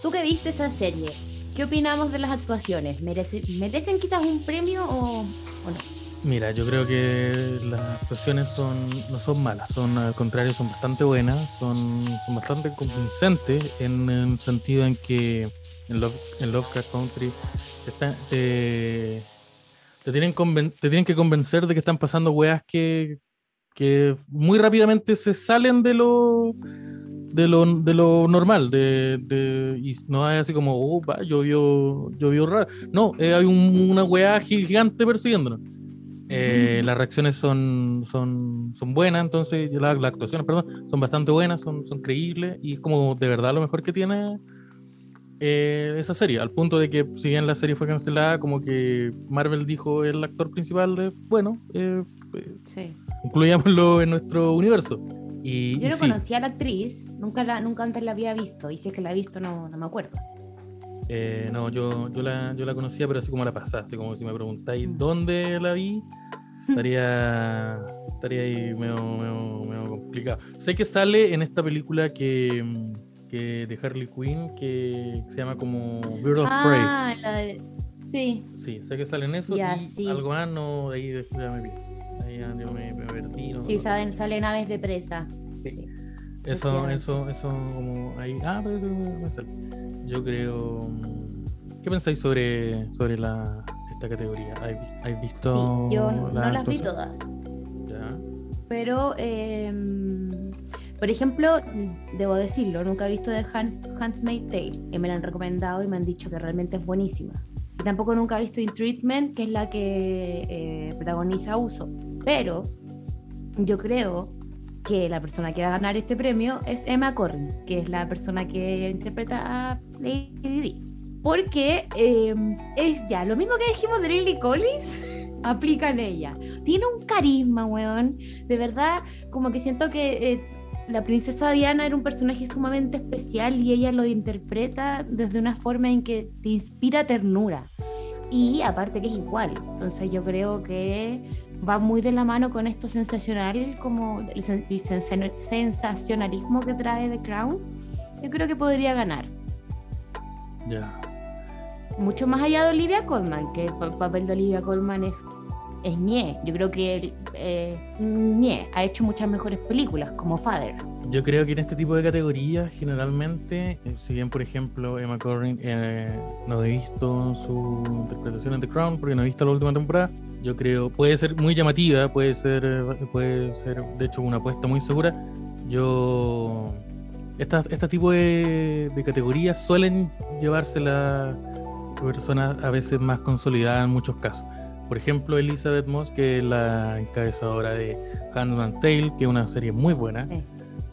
¿Tú que viste esa serie? ¿Qué opinamos de las actuaciones? ¿Merecen, quizás un premio o, no? Mira, yo creo que las actuaciones son, no son malas, son al contrario, son bastante buenas, son, son bastante convincentes en el sentido en que en, Lovecraft Country te, te te tienen que convencer de que están pasando weas que, que muy rápidamente se salen de lo de lo, de lo normal, de, de, y no hay así como, oh, va, llovió, llovió raro. No, eh, hay una weá gigante persiguiéndonos. Eh, las reacciones son, son, son buenas, entonces las actuaciones, perdón, son bastante buenas, son, son creíbles y es como de verdad lo mejor que tiene eh, esa serie, al punto de que si bien la serie fue cancelada, como que Marvel dijo el actor principal de, bueno, eh, incluyámoslo en nuestro universo. Y, Yo y no sí, conocía a la actriz, nunca, la, nunca antes la había visto, y si es que la he visto no, no me acuerdo. Eh, no, yo, yo, la, yo la conocía, pero así como la así como si me preguntáis Mm. dónde la vi, [laughs] estaría, estaría ahí medio, medio- medio complicado. Sé que sale en esta película que, que de Harley Quinn que se llama como Bird of Prey. Ah, la de... Sí, Sí, sé que sale en eso Ya, y sí. algo más, no, ahí ya me vi. Ahí ya yo me, me perdí. no- sí, no- saben, salen aves de presa. Sí. Sí. Eso, eso, eso como ahí. Ah, pero. Yo creo. mm, ¿Qué pensáis sobre, sobre la, esta categoría? ¿Has, visto? Sí, yo no la las vi todas. Ya. Pero, eh, por ejemplo, debo decirlo, nunca he visto The Hand, Handmaid's Tale, y me la han recomendado y me han dicho que realmente es buenísima. Y tampoco nunca he visto In Treatment, que es la que eh, protagoniza Uso. Pero yo creo que la persona que va a ganar este premio es Emma Corrin, que es la persona que interpreta a Lady Di. Porque eh, es ya lo mismo que dijimos de Lily Collins, [laughs] aplica en ella. Tiene un carisma, weón. De verdad, como que siento que eh, la princesa Diana era un personaje sumamente especial y ella lo interpreta desde una forma en que te inspira ternura. Y aparte que es igual. Entonces yo creo que va muy de la mano con esto sensacional, como el, sen- el sensa- sensacionalismo que trae The Crown. Yo creo que podría ganar. Ya. Mucho más allá de Olivia Colman, que el pa- papel de Olivia Colman es, es ñe. Yo creo que eh, ñe ha hecho muchas mejores películas, como Father. Yo creo que en este tipo de categorías, generalmente, eh, si bien, por ejemplo, Emma Corrin eh, no he visto su interpretación en The Crown, porque no he visto la última temporada, yo creo, puede ser muy llamativa, puede ser, puede ser de hecho, una apuesta muy segura. Yo. Estas, este tipo de, de categorías suelen llevársela personas a veces más consolidadas en muchos casos. Por ejemplo, Elizabeth Moss, que es la encabezadora de Handmaid's Tale, que es una serie muy buena Sí.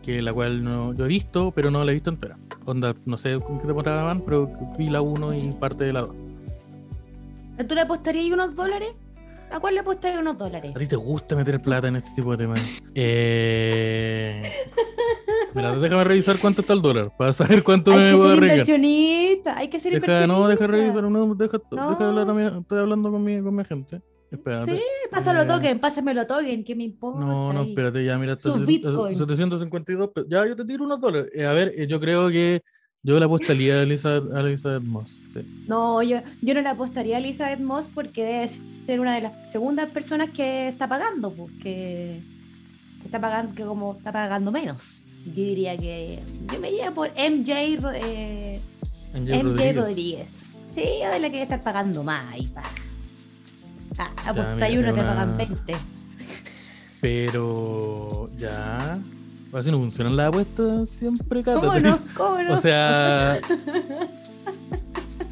que la cual no, yo he visto, pero no la he visto entera. Onda, no sé en qué temporada van, pero vi la 1 y parte de la 2. ¿Tú le apostarías unos dólares? ¿A cuál le apostarías unos dólares? ¿A ti te gusta meter plata en este tipo de temas? [laughs] Eh... Mira, déjame revisar cuánto está el dólar, para saber cuánto Hay me que voy a ser arriesgar. inversionista, hay que ser inversionista. no, deja revisar, no, deja, No. deja hablar a mi- estoy hablando con mi, con mi gente. Espérate. Sí, pásalo Eh, token, pásamelo token, ¿qué me importa? No, no, espérate, ya, mira, está Sus set- Bitcoin. 752 pe- Ya, yo te tiro unos dólares. Eh, a ver, eh, yo creo que yo le apostaría a Elizabeth, a Elizabeth Moss. sí. No, yo, yo no le apostaría a Elizabeth Moss porque debe ser una de las segundas personas que está pagando, pues, que, que está pagando, que como está pagando menos. Yo diría que yo me iría por MJ, eh, MJ Rodríguez. Rodríguez. Sí, de la que estar pagando más ahí, pa. Ah, apostáis uno, te pagan una- 20. Pero ya. Así no funcionan las apuestas siempre, Cata. ¿Cómo no? [laughs] ¿Cómo no? O sea. [laughs]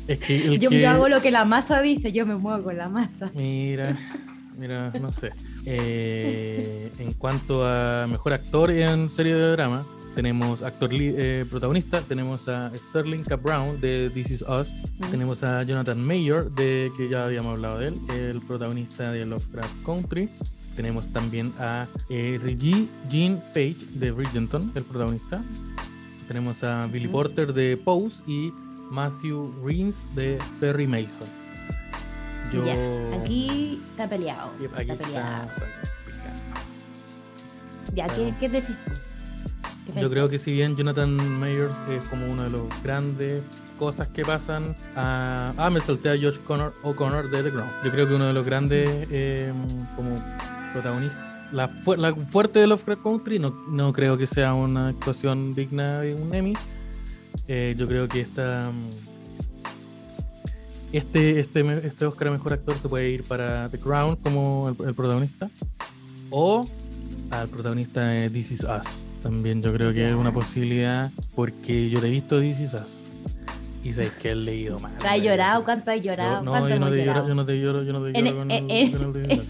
es que el yo, que. yo hago lo que la masa dice, yo me muevo con la masa. Mira, [laughs] mira, no sé. Eh, en cuanto a mejor actor en serie de drama, tenemos actor eh, protagonista, tenemos a Sterling K. Brown de This Is Us, tenemos a Jonathan Mayer, de que ya habíamos hablado de él, el protagonista de Lovecraft Country. Tenemos también a eh, Reggie Jean Page de Bridgerton, el protagonista. Tenemos a Billy Ujú. Porter de Pose y Matthew Reens de Perry Mason. Yo... Aquí está peleado. Yep, aquí está está peleado. Ya, ¿qué, qué decís tú? ¿Qué Yo creo que si bien Jonathan Mayers es como uno de los grandes cosas que pasan a... Ah, me solté a Josh Connor, O'Connor de The Crown. Yo creo que uno de los grandes eh, como protagonistas. La, fu- la fuerte de Lovecraft Country no, no creo que sea una actuación digna de un Emmy. Eh, yo creo que esta... mm, Este, este, este Oscar a Mejor Actor se puede ir para The Crown como el, el protagonista. O al protagonista de This Is Us. También yo creo que es una posibilidad porque yo te he visto This Is Us. Y sabes que he leído mal. ¿Te has llorado? ¿Cuánto has llorado? Yo, no, ¿Cuánto yo no, te lloro, llorado? yo no te lloro, yo no te lloro con, el, con el This Is Us.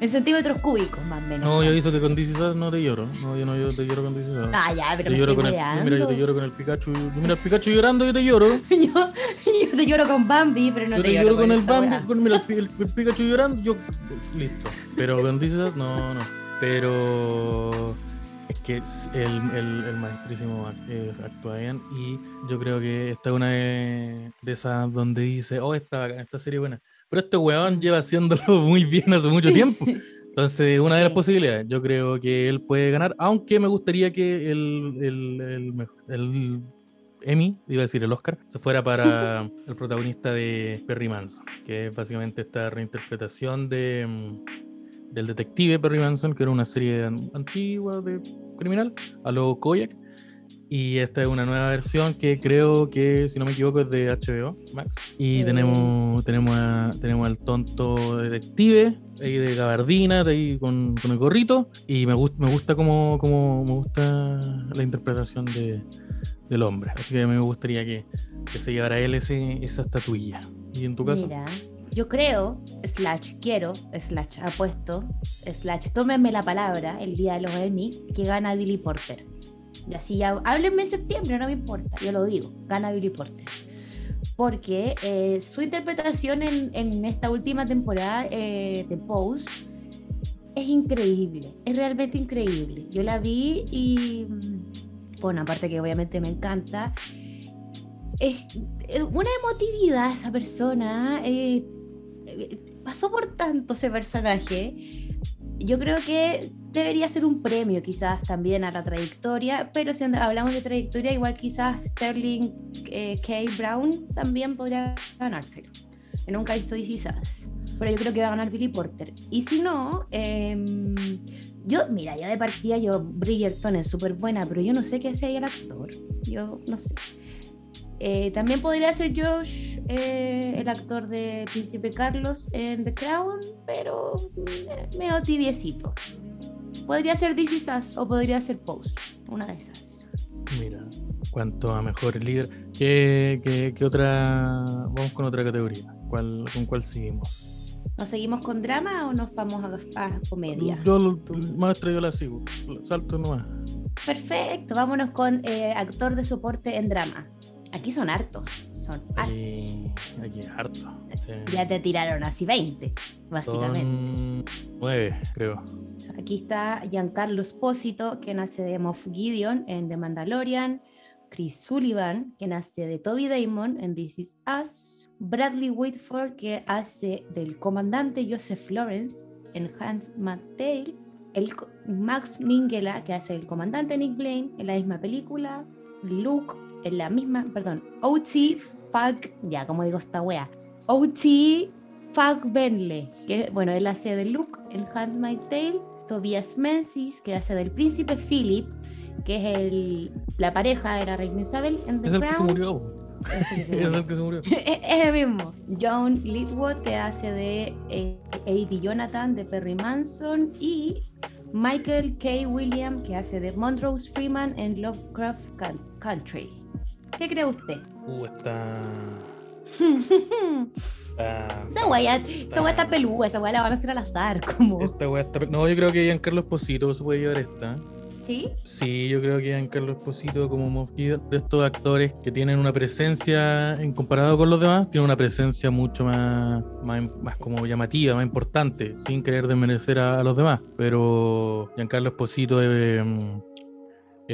En centímetros cúbicos, más o menos. No, yo hizo que con Us no te lloro. No, yo no yo te lloro con Us. Ah, ya, pero Te me lloro estoy con el, mira, yo te lloro con el Pikachu. Mira el Pikachu llorando, yo te lloro. [laughs] yo, yo te lloro con Bambi, pero no yo te, te lloro con el Bambi, con mira, el, Pi- el- el Pikachu llorando, yo listo. Pero con Us, no, no. Pero Es que el, el, el maestrísimo actúa bien y yo creo que esta es una de, esas donde dice, oh, esta, esta serie buena. Pero este weón lleva haciéndolo [laughs] muy bien hace mucho tiempo. [laughs] Entonces, una de las posibilidades, yo creo que él puede ganar, aunque me gustaría que el, el, el, el Emmy, iba a decir el Oscar, se fuera para [laughs] el protagonista de Perry Manson, que es básicamente esta reinterpretación de, mm, del detective Perry Manson, que era una serie antigua de criminal, a lo Koyak. Y esta es una nueva versión que creo que, si no me equivoco, es de HBO Max. Y tenemos, tenemos, tenemos al tonto detective ahí de gabardina, de ahí con, con el gorrito. Y me, gusta me gusta como, como me gusta la interpretación de, del hombre. Así que me gustaría que, se llevara él ese, esa estatuilla. ¿Y en tu caso? Mira, yo creo, slash quiero, slash apuesto, slash tómenme la palabra el día de los Emmy, que gana Billy Porter. Y así ya, háblenme en septiembre, no me importa, yo lo digo, gana Billy Porter. Porque eh, su interpretación en, en, esta última temporada eh, de Pose es increíble, es realmente increíble. Yo la vi y bueno, aparte que obviamente me encanta, es una emotividad esa persona, eh, eh, pasó por tanto ese personaje, yo creo que debería ser un premio quizás también a la trayectoria, pero si hablamos de trayectoria, igual quizás Sterling eh, K. Brown también podría ganárselo. Nunca he visto DC pero yo creo que va a ganar Billy Porter. Y si no, em, yo, mira, ya de partida yo, Bridgerton es súper buena, pero yo no sé qué hace ahí el actor. Yo no sé. Eh, también podría ser Josh, eh, el actor de Príncipe Carlos en The Crown, pero mm, medio tibiecito. Podría ser This Is o podría ser Pose, una de esas. Mira, cuanto a mejor líder. ¿Qué, qué, qué otra? Vamos con otra categoría. ¿Cuál, ¿Con cuál seguimos? ¿Nos seguimos con drama o nos vamos a, comedia? Yo, maestra, yo la sigo. Salto nomás. Perfecto, vámonos con eh, actor de soporte en drama. Aquí son hartos. Son aquí, aquí es harto. Ya te tiraron así 20, básicamente. Son 9, creo. Aquí está Giancarlo Espósito, que nace de Moff Gideon en The Mandalorian. Chris Sullivan, que nace de Toby Damon en This Is Us. Bradley Whitford, que hace del comandante Joseph Lawrence en Handmaid's Tale, el Max Minghella, que hace el comandante Nick Blaine en la misma película, Luke en la misma, perdón, O.T. Fag, ya como digo esta wea, O.T. Fag Benley, que bueno, él hace de Luke en Handmaid's Tale, Tobias Menzies, que hace del príncipe Philip, que es el, la pareja de la reina Isabel en The es Crown. El que se murió. es el que se [laughs] murió. [laughs] es el mismo. John Litwood, que hace de eh, A.D. Jonathan de Perry Manson. Y Michael K. William, que hace de Montrose Freeman en Lovecraft Country. ¿Qué cree usted? Uh, está. [laughs] esa weá está, está peluda, esa weá la van a hacer al azar. Como... Esta está, no, yo creo que Giancarlo Esposito se puede llevar esta. ¿Sí? yo creo que Giancarlo Esposito como Moff de estos actores que tienen una presencia, en comparado con los demás, tiene una presencia mucho más, más, como llamativa, más importante, sin querer desmerecer a, los demás. Pero Giancarlo Esposito es,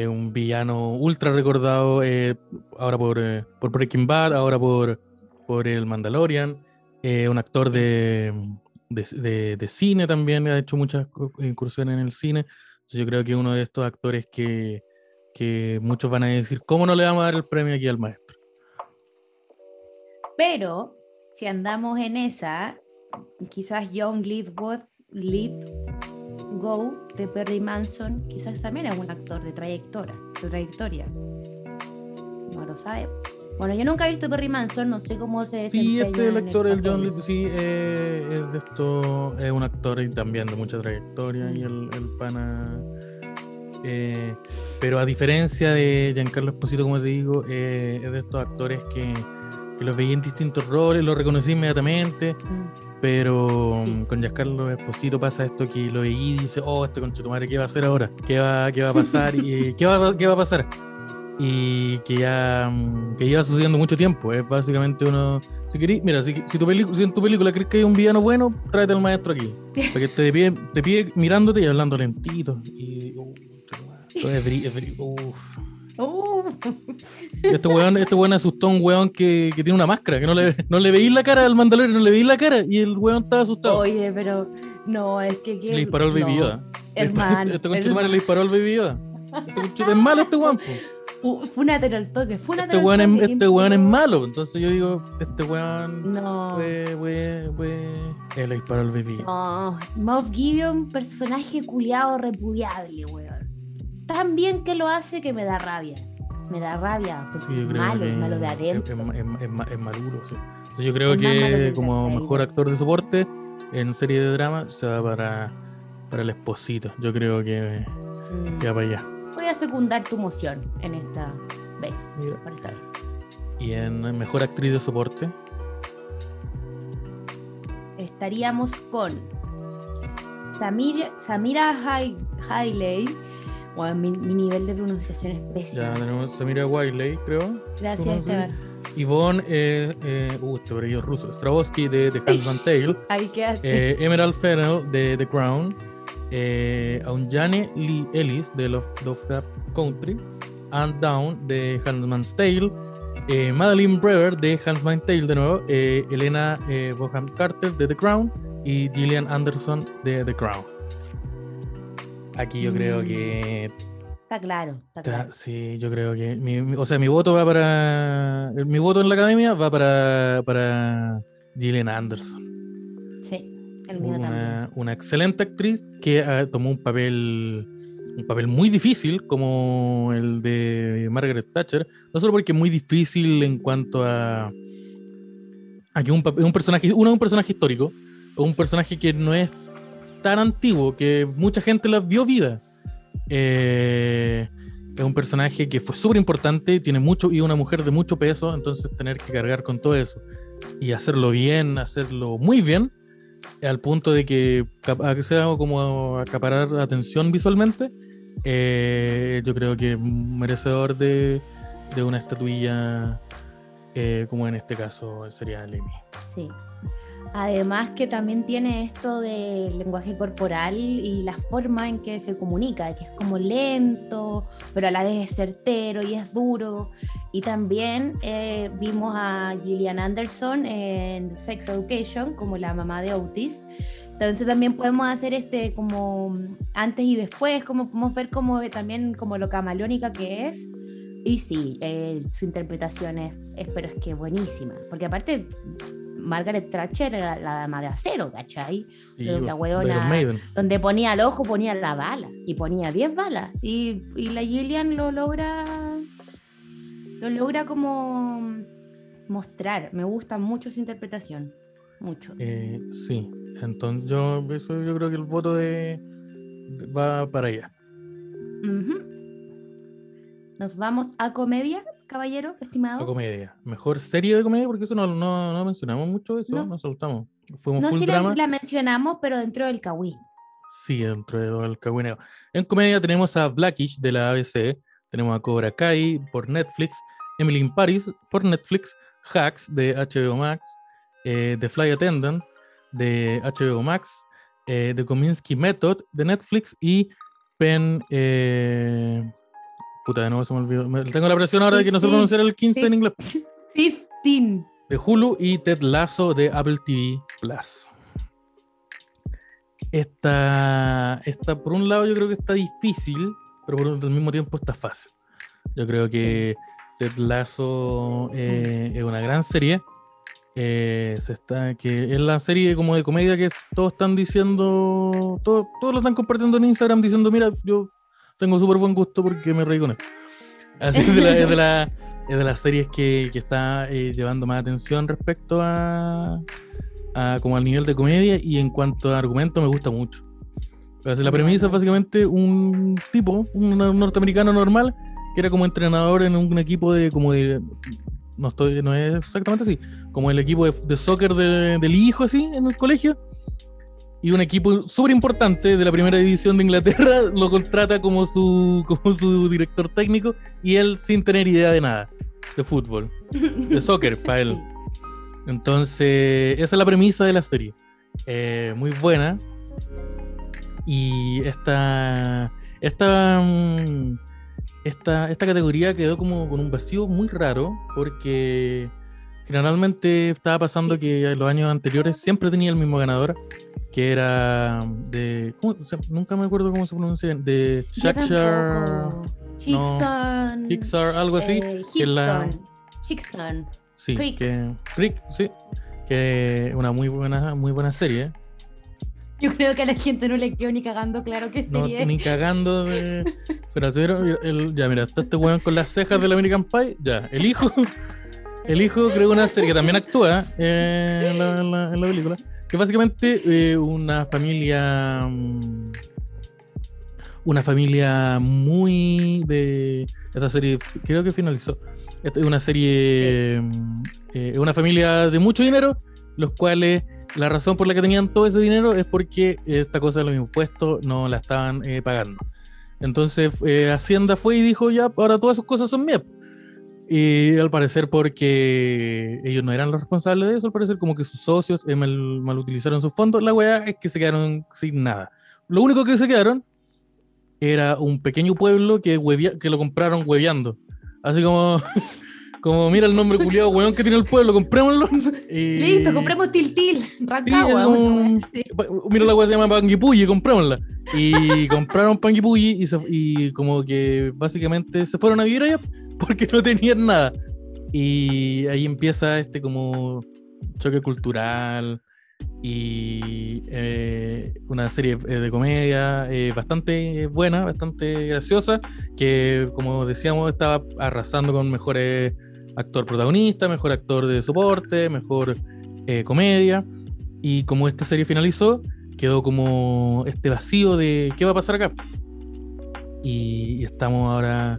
un villano ultra recordado, eh, ahora por, eh, por Breaking Bad, ahora por, por El Mandalorian, un actor de, de, de, cine también, ha hecho muchas incursiones en el cine. Yo creo que uno de estos actores que, que muchos van a decir, ¿cómo no le vamos a dar el premio aquí al maestro? Pero si andamos en esa, quizás John Leadwood, Lead Go de Perry Manson, quizás también es un actor de trayectoria, de trayectoria. No lo sabe. Bueno, yo nunca he visto Perry Manson, no sé cómo se desempeña. Sí, este el actor, el, John sí, eh, es de esto, es un actor y también de mucha trayectoria y el, el pana. Eh, pero a diferencia de Giancarlo Esposito, como te digo, eh, es de estos actores que, que, los veía en distintos roles, los reconocí inmediatamente. Mm. Pero con Giancarlo Esposito pasa esto que lo veí y dice, oh, este conche tu madre, ¿qué va a hacer ahora? ¿Qué va, qué va a pasar? [laughs] ¿Y qué va, qué va a pasar? y que ya mm, que lleva sucediendo mucho tiempo. Es básicamente uno. Si querís, mira, si, si, tu si en tu película crees que hay un villano bueno, tráete al maestro aquí. Para que te pide, te pide mirándote y hablando lentito. Y, uh, Es es uf. Uh, Este weón, este weón asustó a un weón que, que tiene una máscara, que no le, no le veís la cara al Mandalorian, no le veís la cara, y el weón estaba asustado. oye, pero no, es que. que- le disparó al Baby no. Hermano. Este conchetumare hermano. le disparó al Baby. Este es malo este weón, po. Fu- Fúnate al toque, fúnate Este al weón, toque, es, este weón es malo. Entonces yo digo, este weón No. fue, fue, fue. Él le disparó al Baby. No, Moff Gideon, personaje culiado repudiable, weón. Tan bien que lo hace que me da rabia. Me da rabia, porque Sí, es malo, es malo de adentro. es, es- es ma- es maluro, sí. Entonces yo creo que como mejor actor de soporte en serie de drama se va para, para el esposito. Yo creo que, Mm. que va para allá. Voy a secundar tu moción en esta vez. Mira. Por esta vez. Y en mejor actriz de soporte, Estaríamos con Samira, Samira Hai- Hailey. Mi, mi nivel de pronunciación es pésimo. ya tenemos Samira Wiley, creo. Gracias, ¿cómo se Esteban. Yvonne, eh, eh, uh, este es ruso, Stravosky de The Handmaid's Tale. [laughs] Ahí eh, Emerald Fennell de The Crown, eh, Aunjane Lee Ellis de Love, Lovecraft Country, Anne Down de Handmaid's Tale, eh, Madeline Brewer de Handmaid's Tale de nuevo, eh, Elena eh, Boham Carter de The Crown y Gillian Anderson de The Crown. Aquí yo creo Mm. que Está claro, está claro. Sí, yo creo que. Mi, mi- o sea, mi voto va para. Mi voto en la academia va para, para Gillian Anderson. Sí, el mío también. Una, una excelente actriz que ah, tomó un papel. Un papel muy difícil como el de Margaret Thatcher. No solo porque es muy difícil en cuanto a. a que un, un personaje. Uno es un personaje histórico. O un personaje que no es tan antiguo, que mucha gente la vio vida. Eh, es un personaje que fue súper importante, tiene mucho y una mujer de mucho peso, entonces tener que cargar con todo eso y hacerlo bien, hacerlo muy bien, al punto de que sea como acaparar atención visualmente, eh, yo creo que merecedor de, de una estatuilla eh, como en este caso sería el Emmy. Sí. Además que también tiene esto del lenguaje corporal y la forma en que se comunica, que es como lento, pero a la vez es certero y es duro. Y también eh, vimos a Gillian Anderson en Sex Education como la mamá de Otis. Entonces también podemos hacer este como antes y después, como podemos ver como también como lo camaleónica que es. Y sí, eh, su interpretación es, es, pero es que buenísima. Porque aparte, Margaret Thatcher era la dama de acero, ¿cachai? Y, La Maiden. Donde ponía el ojo, ponía la bala. Y ponía 10 balas. Y, y la Gillian lo logra. Lo logra como mostrar. Me gusta mucho su interpretación. Mucho. Eh, sí, entonces yo, eso yo creo que el voto de, de- va para allá. Nos vamos a comedia, caballero, estimado. La comedia. Mejor serie de comedia, porque eso no, no, no mencionamos mucho eso, No. Fuimos no full si la, drama. la mencionamos, pero dentro del Kawi. Sí, dentro del cagüineo. En comedia tenemos a Blackish de la ABC, tenemos a Cobra Kai por Netflix, Emily in Paris por Netflix, Hacks de HBO Max, eh, The Fly Attendant de HBO Max, eh, The Kominsky Method de Netflix y Pen. eh, puta, de nuevo se me olvidó. Me- tengo la presión ahora de que no sé pronunciar el 15 en inglés. 15. de Hulu y Ted Lasso de Apple TV Plus. Esta, esta, por un lado, yo creo que está difícil, pero por al mismo tiempo está fácil. Yo creo que Ted Lasso eh, es una gran serie. Eh, se está, que es la serie como de comedia que todos están diciendo, todos, todos lo están compartiendo en Instagram diciendo, mira, yo tengo súper buen gusto porque me reí con esto. Así es de, la- es de la- es de las series que, que está eh, llevando más atención respecto a, a como al nivel de comedia y en cuanto a argumento me gusta mucho. Pero la premisa es básicamente un tipo, un nor- norteamericano normal, que era como entrenador en un equipo de como de no estoy, no es exactamente así, como el equipo de, de soccer de- del hijo así en el colegio. Y un equipo súper importante de la primera división de Inglaterra [laughs] lo contrata como su, como su director técnico y él sin tener idea de nada de fútbol, de soccer [laughs] para él. Entonces, esa es la premisa de la serie. Eh, muy buena. Y esta, esta, mm, esta, esta categoría quedó como con un vacío muy raro porque generalmente estaba pasando Sí. que en los años anteriores siempre tenía el mismo ganador, que era de... ¿cómo nunca me acuerdo cómo se pronuncia, de Shakshar... Hickson. Pixar, algo así. eh, la- Hickson. Sí, que... Sí. Que es una muy buena, muy buena serie. Yo creo que a la gente no le quedó ni cagando claro que No, serie. ni cagando de... [laughs] Pero vieron el- ya, mira, está este weón con las cejas del American Pie. Ya, el hijo. El hijo creó una serie que también actúa eh, en, la, en la- en la película. Que básicamente eh, una familia. mm, Una familia muy de. Esa serie creo que finalizó. Esta es una serie. mm, eh, una familia de mucho dinero, los cuales la razón por la que tenían todo ese dinero es porque esta cosa de los impuestos no la estaban eh, pagando. Entonces Hacienda fue y dijo, ya, ahora todas sus cosas son mías. Y al parecer porque ellos no eran los responsables de eso, al parecer como que sus socios eh, mal, mal utilizaron sus fondos, la weá es que se quedaron sin nada. Lo único que se quedaron era un pequeño pueblo que, huevea- que lo compraron hueveando. Así como, [laughs] como mira el nombre culiado, weón, que tiene el pueblo, comprémoslo. Y- [laughs] Listo, compremos Tiltil, Rancagua. una un-. [laughs] Pa- Mira, la weá se llama Panguipulli, comprémosla. Y compraron Panguipulli y, se- y como que básicamente se fueron a vivir allá [laughs] porque no tenían nada. Y ahí empieza este como choque cultural y eh, una serie eh, de comedia eh, bastante buena, bastante graciosa, que como decíamos estaba arrasando con mejores actor protagonista, mejor actor de soporte, mejor comedia. Y como esta serie finalizó, quedó como este vacío de qué va a pasar acá. Y estamos ahora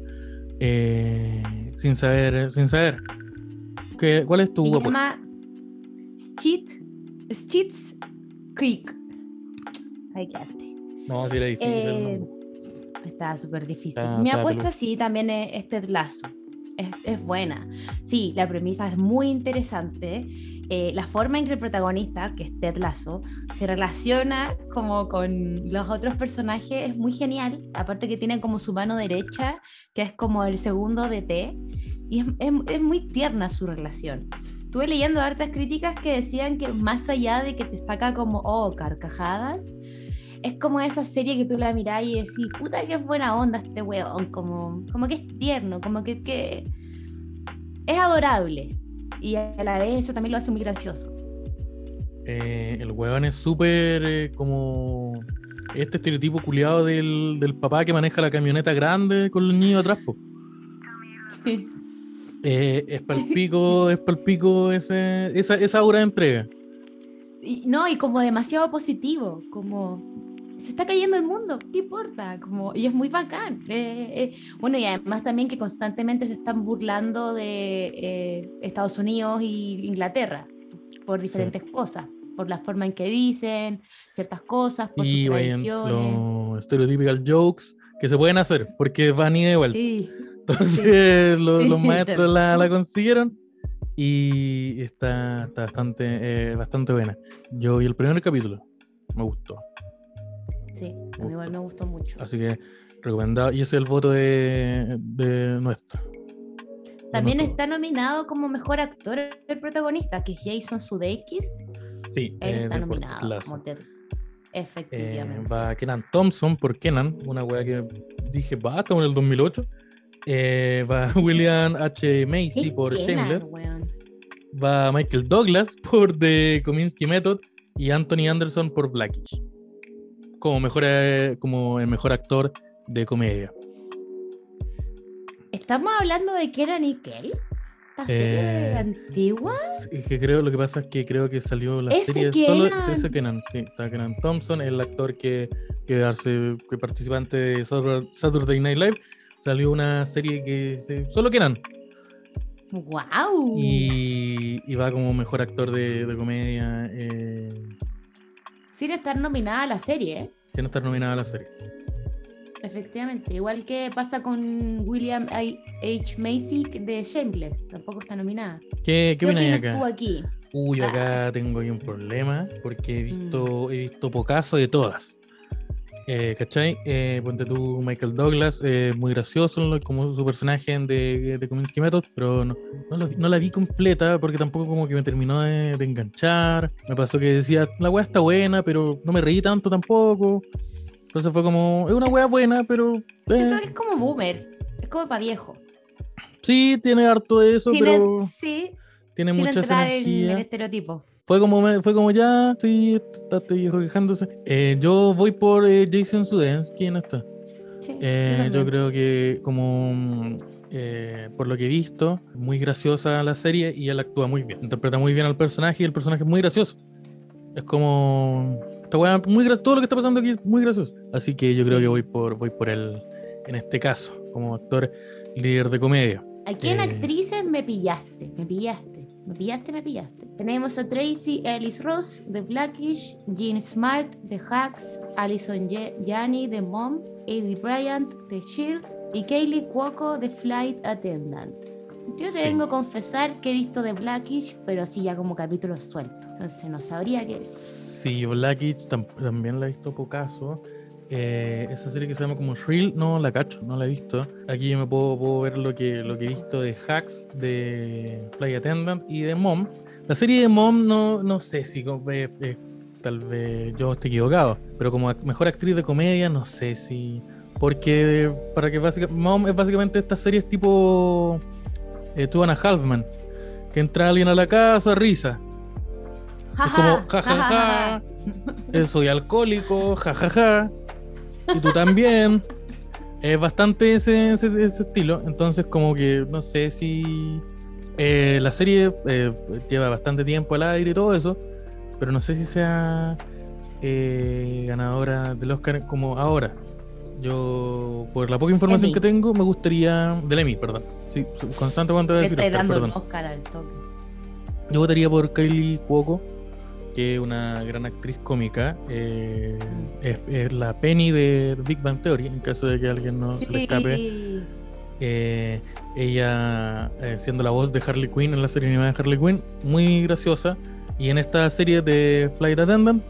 eh, sin saber, sin saber. ¿Qué, ¿Cuál es tu Se llama Schitt, Schitt's Creek. Ahí quedaste. No, si era difícil. Eh, ¿no? Está súper difícil. Está- Mi apuesta peludo. sí también es, es Ted Lasso. Es, buena. Sí, la premisa es muy interesante. Eh, la forma en que el protagonista, que es Ted Lasso, se relaciona como con los otros personajes es muy genial. Aparte que tiene como su mano derecha, que es como el segundo de T. Y es, es- es muy tierna su relación. Estuve leyendo hartas críticas que decían que más allá de que te saca como, oh, carcajadas, es como esa serie que tú la mirás y decís, puta que es buena onda este weón, como, como que es tierno, como que, que es adorable. Y a la vez eso también lo hace muy gracioso. Eh, el weón es súper eh, como este estereotipo culiado del, del papá que maneja la camioneta grande con los niños atrás. po. Eh, es palpico, [laughs] es palpico ese, esa, esa aura de entrega. No, y como demasiado positivo, como se está cayendo el mundo, ¿qué importa? Como, y es muy bacán. Eh, eh, bueno, y además también que constantemente se están burlando de eh, Estados Unidos y Inglaterra por diferentes cosas, por la forma en que dicen ciertas cosas, por Y sus tradiciones. los stereotypical jokes que se pueden hacer porque van y de vuelta. Sí, Entonces los, los [laughs] Sí, maestros la, la consiguieron y está, está bastante, eh, bastante buena. Yo vi el primer capítulo, me gustó. Sí, a mí igual me gustó mucho. Así que recomendado. Y ese es el voto de, de nuestro. de También nuestro- está nominado como mejor actor el protagonista, que es Jason Sudeikis. Sí, Él eh, está nominado como Ted. Eh, Efectivamente. va Kenan Thompson por Kenan, una wea que dije, va, estamos en el 2008. Eh, va [laughs] William H. Macy ¿Qué por Kenan, Shameless. weón? Va Michael Douglas [laughs] por The Kominsky Method. Y Anthony Anderson por Blackish. Como mejor, eh, como el mejor actor de comedia. ¿Estamos hablando de Kenan y Kel? ¿Esta serie Eh, antigua? Es que creo, lo que pasa es que creo que salió la Ese serie solo. Kenan. sí, Ese Kenan, sí. Está Kenan Thompson, el actor que, que, hace, que participante de Satur- Saturday Night Live. Salió una serie que se, solo Kenan. ¡Wow! Y, y va como mejor actor de, de comedia. Eh, Sin estar nominada a la serie, ¿eh? Que no está nominada a la serie. Efectivamente. Igual que pasa con William I- H. Macy de Shameless. Tampoco está nominada. ¿Qué, qué ¿Qué opináis opinas tú acá? aquí? Uy, Ah. acá tengo ahí un problema porque he Mm. visto, he visto pocaso de todas. Eh, ¿Cachai? Eh, ponte tú Michael Douglas, eh, muy gracioso como su personaje de, de Kominsky Method, pero no, no, lo- no la vi completa porque tampoco como que me terminó de, de enganchar. Me pasó que decía, la weá está buena, pero no me reí tanto tampoco. Entonces fue como, es una weá buena, pero... eh, Siento que es como boomer, es como para viejo. sí, tiene harto de eso, pero sí, tiene sin mucha entrar en energía. el estereotipo. Fue como, me- fue como ya, sí, está viejo quejándose. Eh, yo voy por eh, Jason Sudeikis, ¿quién está? Sí, Eh, yo también. creo que como eh, por lo que he visto, muy graciosa la serie y él actúa muy bien. Interpreta muy bien al personaje y el personaje es muy gracioso. Es como muy todo lo que está pasando aquí es muy gracioso. Así que yo creo que voy por voy por él en este caso, como actor líder de comedia. Aquí en eh, actrices me pillaste, me pillaste, me pillaste, me pillaste. Tenemos a Tracy Ellis Ross de Blackish, Jean Smart de Hacks, Alison Janney de Mom, Eddie Bryant de Shield y Kaylee Cuoco de Flight Attendant. Yo Sí. tengo que confesar que he visto de Blackish, pero así ya como capítulos sueltos. Entonces no sabría qué decir. Sí, Blackish tam- también la he visto pocaso. Eh, esa serie que se llama como Shrill, no la cacho, no la he visto. Aquí yo me puedo, puedo ver lo que, lo que he visto de Hacks, de Fly Attendant y de Mom. La serie de Mom no, no sé si eh, eh, tal vez yo esté equivocado, pero como mejor actriz de comedia no sé si... Porque para que básicamente, Mom es básicamente estas series tipo eh, Two and a Halfman, que entra alguien a la casa, risa, es como, ja, ja, ja, eh, soy alcohólico, jajaja, y tú también. Es bastante ese, ese, ese estilo, entonces como que no sé si eh, la serie eh, lleva bastante tiempo al aire y todo eso, pero no sé si sea eh, ganadora del Oscar como ahora. Yo, por la poca información Emmy. que tengo, me gustaría. Del Emmy, perdón. Sí, constante cuando voy a decir estoy Oscar, dando perdón. un Oscar al toque. Yo votaría por Kylie Cuoco, que es una gran actriz cómica. eh, es, es la Penny de Big Bang Theory, en caso de que alguien no se le escape. Eh, ella eh, siendo la voz de Harley Quinn en la serie animada de Harley Quinn, muy graciosa. Y en esta serie de Flight Attendant,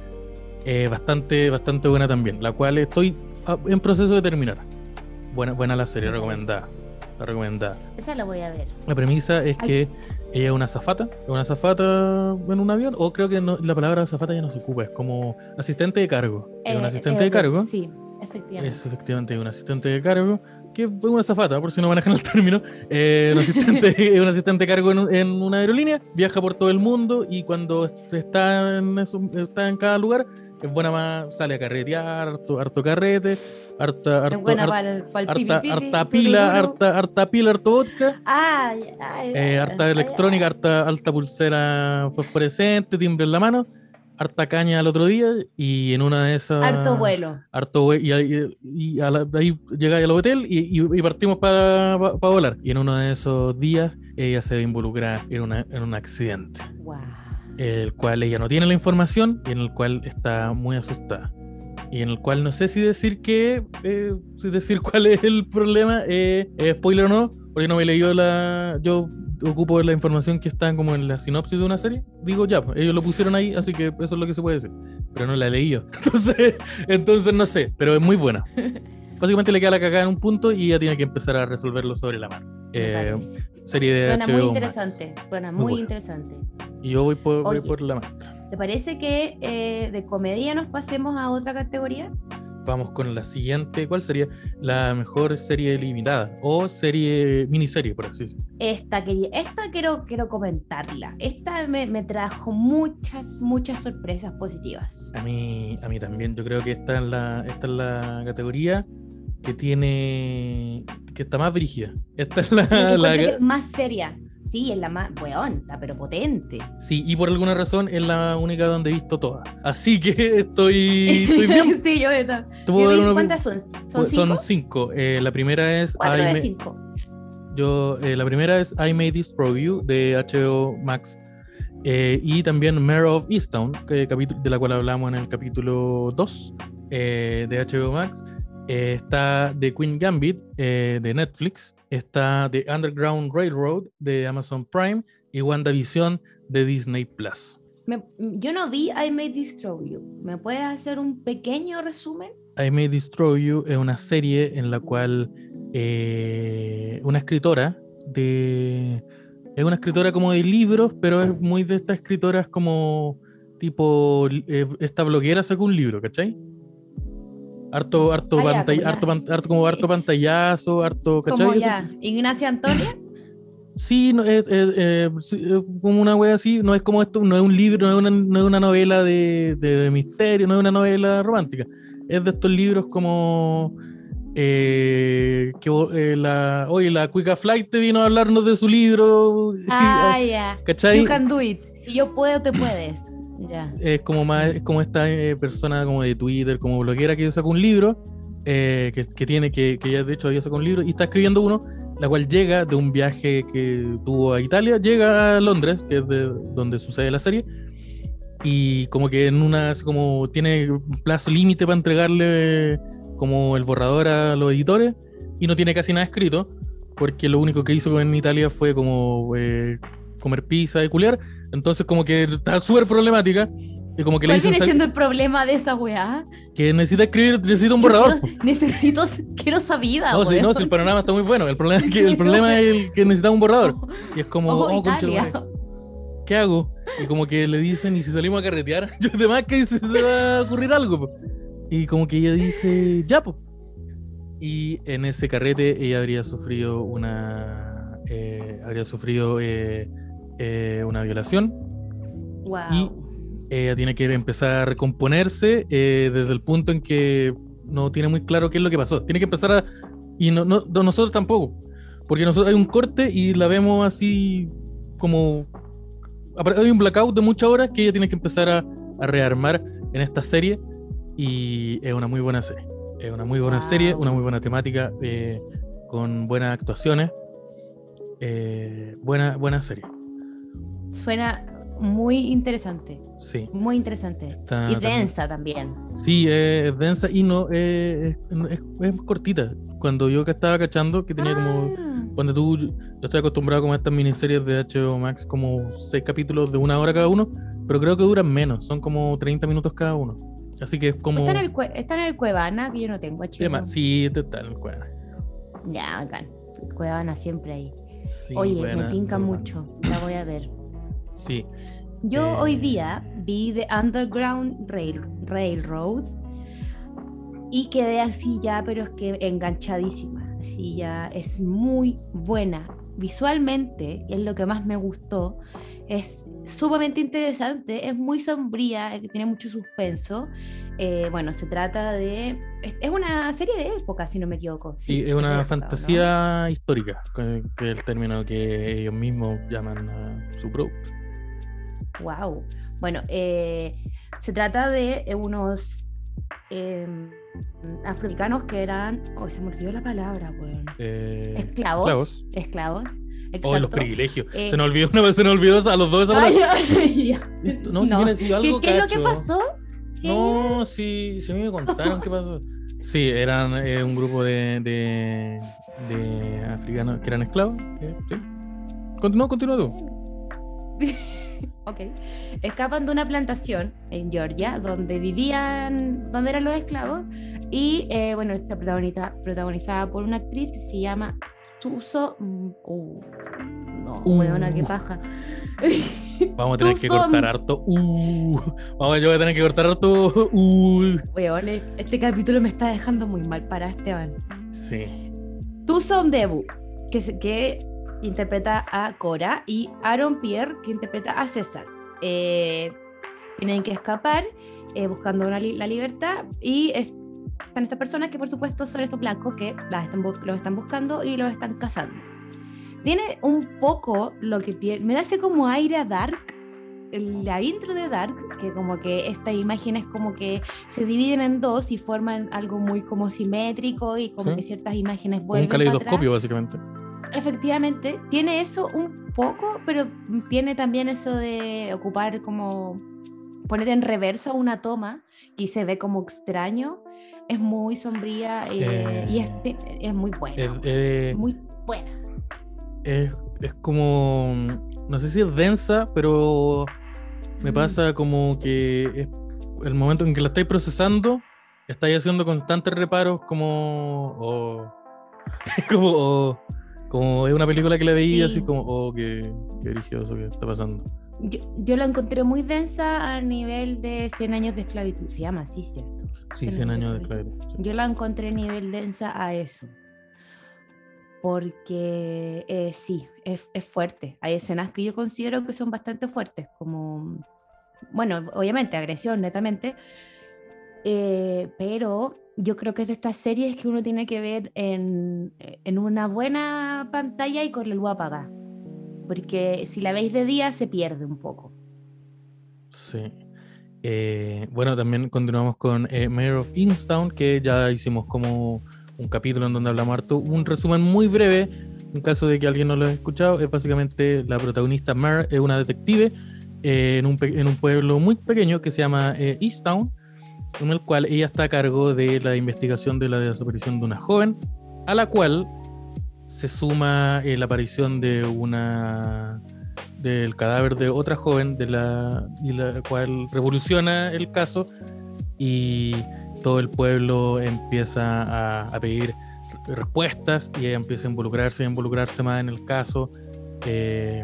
eh, bastante, bastante buena también, la cual estoy ah, en proceso de terminar. Buena, buena la serie, recomendada. La recomendada. Esa la voy a ver. La premisa es Ay. que ella es una azafata, es una azafata en un avión, o creo que no- la palabra azafata ya no se ocupa, es como asistente de cargo. Es un Eh, asistente eh, de cargo. Sí, efectivamente. Es efectivamente un asistente de cargo, que es una azafata, por si no manejan el término. Eh, un, asistente, [laughs] un asistente de cargo en, en una aerolínea, viaja por todo el mundo y cuando está en, eso- está en cada lugar, es buena más, sale a carretear, harto, harto carrete, harta, harto, buena harta, para el, para el harta, pipi, harta pila, harta, harta pila, harto vodka. Ay, ay, Eh, ay, harta electrónica, harta, alta pulsera fosforescente, timbre en la mano, harta caña al otro día y en una de esas... Harto vuelo. Harto vue- y, ahí- y a la- ahí llegáis al hotel y, y- y partimos para volar. Y en uno de esos días ella se ve involucrada en, una- en un accidente, Wow. el cual ella no tiene la información y en el cual está muy asustada. Y en el cual no sé si decir que, eh, si decir [laughs] cuál es el problema, eh, spoiler o no, porque no me he leído la. Yo ocupo la información que está como en la sinopsis de una serie. Digo, ya, pues, ellos lo pusieron ahí, así que eso es lo que se puede decir. Pero no la he leído. [laughs] Entonces, entonces no sé, pero es muy buena. [laughs] Básicamente le queda la cagada en un punto y ella tiene que empezar a resolverlo sobre la mano. Eh, serie de Suena HBO muy Max. interesante. Suena Muy interesante. Y yo voy por, voy Oye. por la maestra. ¿Te parece que eh, de comedia nos pasemos a otra categoría? Vamos con la siguiente. ¿Cuál sería la mejor serie limitada? O serie, miniserie, por así decirlo. Esta, quería, esta quiero, quiero comentarla. Esta me, me trajo muchas, muchas sorpresas positivas. A mí, a mí también. Yo creo que esta es la, esta es la categoría que tiene. que está más brígida. Esta es la. la- más seria. Sí, es la más, weón, la pero potente. sí, y por alguna razón es la única donde he visto todas. Así que [laughs] estoy, estoy bien. [laughs] sí, yo una- ¿Cuántas son? ¿Son pues, cinco? son cinco. Eh, la primera es. Cuatro I de cinco. Yo, eh, la primera es I May Destroy You de HBO Max. Eh, y también Mayor of Easttown, que de la cual hablamos en el capítulo 2 eh, de HBO Max. Está The Queen Gambit de Netflix. Está The Underground Railroad de Amazon Prime. Y WandaVision de Disney Plus. Me- yo no vi I May Destroy You. ¿Me puedes hacer un pequeño resumen? I May Destroy You es una serie en la cual eh, una escritora de... Es una escritora como de libros, pero es muy de estas escritoras como tipo... eh, esta bloguera sacó un libro, ¿cachai? Harto, harto, Ah, ya, pantall- como harto, la- pan- harto- como harto pantallazo, harto, ¿cachai? Como ya, Ignacia Antonia. Sí, no, es, es- eh, es como una wea así, no es como esto, no es un libro, no es una, no es una novela de, de misterio, no es una novela romántica. Es de estos libros como eh, que eh, la, oye, la Quick Flight te vino a hablarnos de su libro. Ah, ya. ¿Cachai? You can do it. Si yo puedo, te puedes. Es como más, es como esta eh, persona como de Twitter, como bloguera que sacó un libro, eh, que, que tiene, que, que ya de hecho había sacado un libro, y está escribiendo uno, la cual llega de un viaje que tuvo a Italia, llega a Londres, que es de donde sucede la serie, y como que en una, así como tiene un plazo límite para entregarle como el borrador a los editores, y no tiene casi nada escrito, porque lo único que hizo en Italia fue como eh, comer pizza y culiar, entonces como que está súper problemática, y como que le ¿Cuál dicen viene siendo el problema de esa weá? que necesita escribir, necesita un borrador. quiero- necesito, quiero esa vida, No, sí, no, sí, el panorama está muy bueno. El problema es que, el problema es el que necesita un borrador. Y es como, Ojo, oh, concha ¿qué hago? Y como que le dicen, ¿y si salimos a carretear? [laughs] Yo además que se, se va a ocurrir algo. po. Y como que ella dice, ya, pues. Y en ese carrete ella habría sufrido una. eh, habría sufrido eh, eh, una violación. Wow. Ella tiene que empezar a recomponerse eh, desde el punto en que no tiene muy claro qué es lo que pasó. Tiene que empezar a. Y no, no- no- nosotros tampoco. Porque nosotros hay un corte y la vemos así como. Hay un blackout de muchas horas que ella tiene que empezar a, a rearmar en esta serie. Y es una muy buena serie. Es una muy buena Wow. serie, una muy buena temática, eh, con buenas actuaciones. Eh, buena, buena serie. Suena muy interesante. Sí. Muy interesante. Está y densa también. Sí, es densa y no, eh, es, es- es cortita. Cuando yo que estaba cachando, que tenía como. Ah. Cuando tú, yo estoy acostumbrado como a estas miniseries de HBO Max, como seis capítulos de una hora cada uno, pero creo que duran menos, son como 30 minutos cada uno. Así que es como. Está, en el, está en el Cuevana, que yo no tengo HBO. Sí, está en el cuadro. Ya, bacán. Cuevana siempre ahí. Sí, Oye, buena, me tinca mucho. La voy a ver. Sí, Yo Eh. hoy día vi The Underground Rail, Railroad y quedé así ya, pero es que enganchadísima. Así ya es muy buena. Visualmente, y es lo que más me gustó, es sumamente interesante, es muy sombría, eh, tiene mucho suspenso. Eh, bueno, se trata de... Es, una serie de época, si no me equivoco. sí, es una fantasía histórica, que que es el término que ellos mismos llaman a su producto. Wow. Bueno, eh, se trata de eh, unos em, africanos que eran. Oh, se me olvidó la palabra, weón. Eh, Esclavos. esclavos. Esclavos. Oh, los privilegios. Eh, se nos olvidó una vez, se nos olvidó a los dos Ay, No, si No. viene así, ¿Qué, algo qué es lo que pasó? ¿Qué No, sí, sí me contaron qué pasó. Sí, eran eh, un grupo de, de, de africanos que eran esclavos. eh, sí. Continúa, continúa tú. [laughs] ok. Escapan de una plantación en Georgia donde vivían, donde eran los esclavos. Y eh, bueno, está protagonista, protagonizada por una actriz que se llama Tuso. uh, no, Uh. weona, qué paja. [laughs] Vamos a tener que cortar harto. Uh, vamos, yo voy a tener que cortar harto. Uh. Weón, este capítulo me está dejando muy mal para Esteban. Sí. Tucson Debu, que, que interpreta a Cora, y Aaron Pierre, que interpreta a César. Eh, tienen que escapar eh, buscando una li- la libertad y es- están estas personas que por supuesto son estos blancos que las están, los están buscando y los están cazando. Tiene un poco lo que tiene, me da ese como aire a Dark, la intro de Dark, que como que estas imágenes como que se dividen en dos y forman algo muy como simétrico y como Sí. que ciertas imágenes Un vuelven para caleidoscopio, básicamente. Efectivamente, tiene eso un poco, pero tiene también eso de ocupar como poner en reversa una toma y se ve como extraño. Es muy sombría eh, y es, es muy buena. Es, eh, muy buena. es, es como. No sé si es densa, pero me Mm. pasa como que el momento en que la estáis procesando estáis haciendo constantes reparos como. o- [laughs] como. Como es una película que la veía, Sí. así como. Oh, qué, qué religioso que está pasando. Yo, yo la encontré muy densa a nivel de 100 años de esclavitud. Se llama así, ¿cierto? Sí, 100 100 años de esclavitud. sí. Yo la encontré a nivel densa a eso. Porque eh, sí, es, es fuerte. Hay escenas que yo considero que son bastante fuertes, como, bueno, obviamente agresión netamente, eh, pero yo creo que es de estas series que uno tiene que ver en, en una buena pantalla y con la luz apagada. Porque si la veis de día se pierde un poco. Sí. Eh, bueno, también continuamos con eh, Mayor of Kingstown, que ya hicimos como un capítulo en donde hablamos harto. Un resumen muy breve, en caso de que alguien no lo haya escuchado, es básicamente la protagonista Mare es una detective eh, en, un, en un pueblo muy pequeño que se llama eh, Easttown, en el cual ella está a cargo de la investigación de la desaparición de una joven, a la cual se suma eh, la aparición de una del cadáver de otra joven de la, y la cual revoluciona el caso y todo el pueblo empieza a, pedir respuestas y ella empieza a involucrarse, a involucrarse más en el caso. Eh,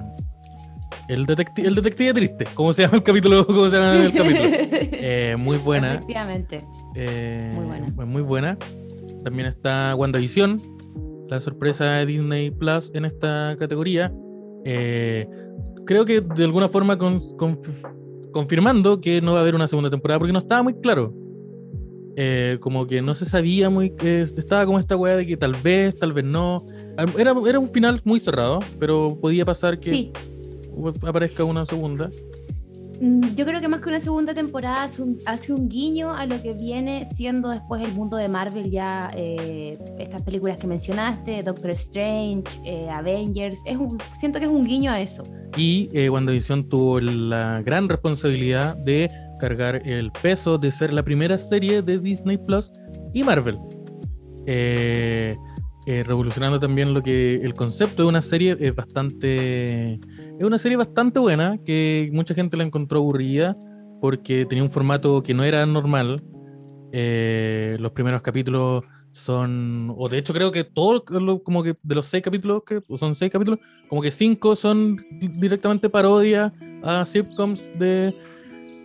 el, detecti- el detective triste, ¿cómo se llama el capítulo? [laughs] ¿Cómo se llama el capítulo? [laughs] Eh, muy buena. Efectivamente. Eh, Muy buena. Muy buena. También está WandaVision, la sorpresa de Disney Plus en esta categoría. Eh, creo que de alguna forma con- conf- confirmando que no va a haber una segunda temporada porque no estaba muy claro. Eh, como que no se sabía muy que estaba como esta weá de que tal vez, tal vez no. Era, era un final muy cerrado, pero podía pasar que Sí, aparezca una segunda. Mm, Yo creo que más que una segunda temporada hace un, hace un guiño a lo que viene siendo después el mundo de Marvel, ya eh, estas películas que mencionaste, Doctor Strange, eh, Avengers, es un, siento que es un guiño a eso. Y eh, WandaVision tuvo la gran responsabilidad de cargar el peso de ser la primera serie de Disney Plus y Marvel. Eh, eh, revolucionando también lo que el concepto de una serie es bastante. Es una serie bastante buena que mucha gente la encontró aburrida porque tenía un formato que no era normal. Eh, los primeros capítulos son, o de hecho creo que todo, lo- como que de los seis capítulos, que son seis capítulos, como que cinco son di- directamente parodia a sitcoms de,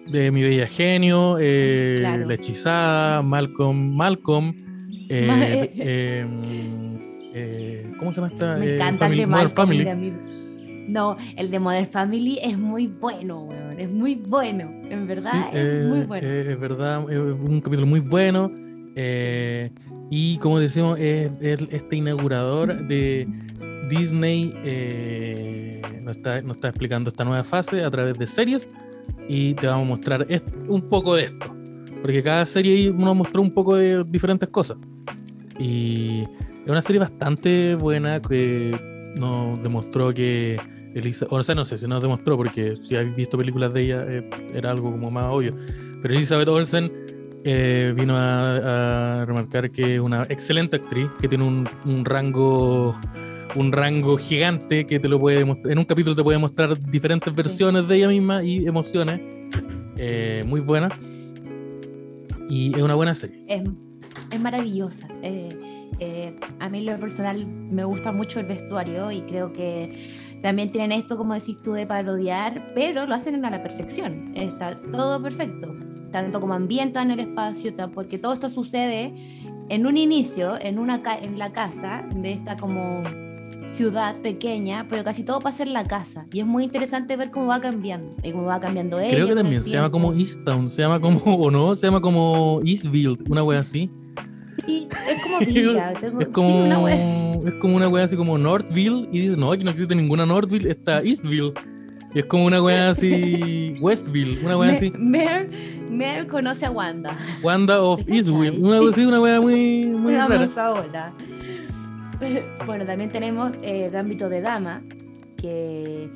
de Mi Bella Genio, eh, Claro. La Hechizada, Malcolm, Malcolm, eh, [laughs] eh, ¿cómo se llama esta? Me encanta Family- el de Malcolm. Family. No, el de Modern Family es muy bueno, weón, es muy bueno, en verdad Sí, es eh, muy bueno. eh, es verdad, es un capítulo muy bueno. eh, y como decimos, es, es este inaugurador de Disney. eh, nos, está, nos está explicando esta nueva fase a través de series. Y te vamos a mostrar un poco de esto. Porque cada serie nos mostró un poco de diferentes cosas. Y es una serie bastante buena que nos demostró que Elisa, o sea, no sé si nos demostró, porque si habéis visto películas de ella eh, era algo como más obvio. Pero Elizabeth Olsen eh, vino a, a remarcar que es una excelente actriz, que tiene un, un rango un rango gigante que te lo puede mostrar. En un capítulo te puede mostrar diferentes versiones de ella misma y emociones. Eh, muy buena. Y es una buena serie. Es, es maravillosa. eh, eh, a mí lo personal me gusta mucho el vestuario y creo que también tienen esto, como decís tú, de parodiar, pero lo hacen a la perfección. Está todo perfecto, tanto como ambientan el espacio, porque todo esto sucede en un inicio, en, una en la casa de esta como ciudad pequeña, pero casi todo pasa en la casa. Y es muy interesante ver cómo va cambiando, y cómo va cambiando ella. Creo que también se llama como. Easttown, se llama como, [laughs] o no, se llama como Eastville, una wea así. Sí, es como [laughs] villa. tengo- Es sí, como, una wea así. es como una wea así como Northville y dices, no, aquí no existe ninguna Northville, está Eastville. Y es como una wea así, [laughs] Westville, una wea así, Mer, Mer conoce a Wanda. Wanda of ¿Te Eastville, una wea así, una wea muy, [laughs] muy Una rara. manzana. Bueno, también tenemos eh, Gambito de Dama, que,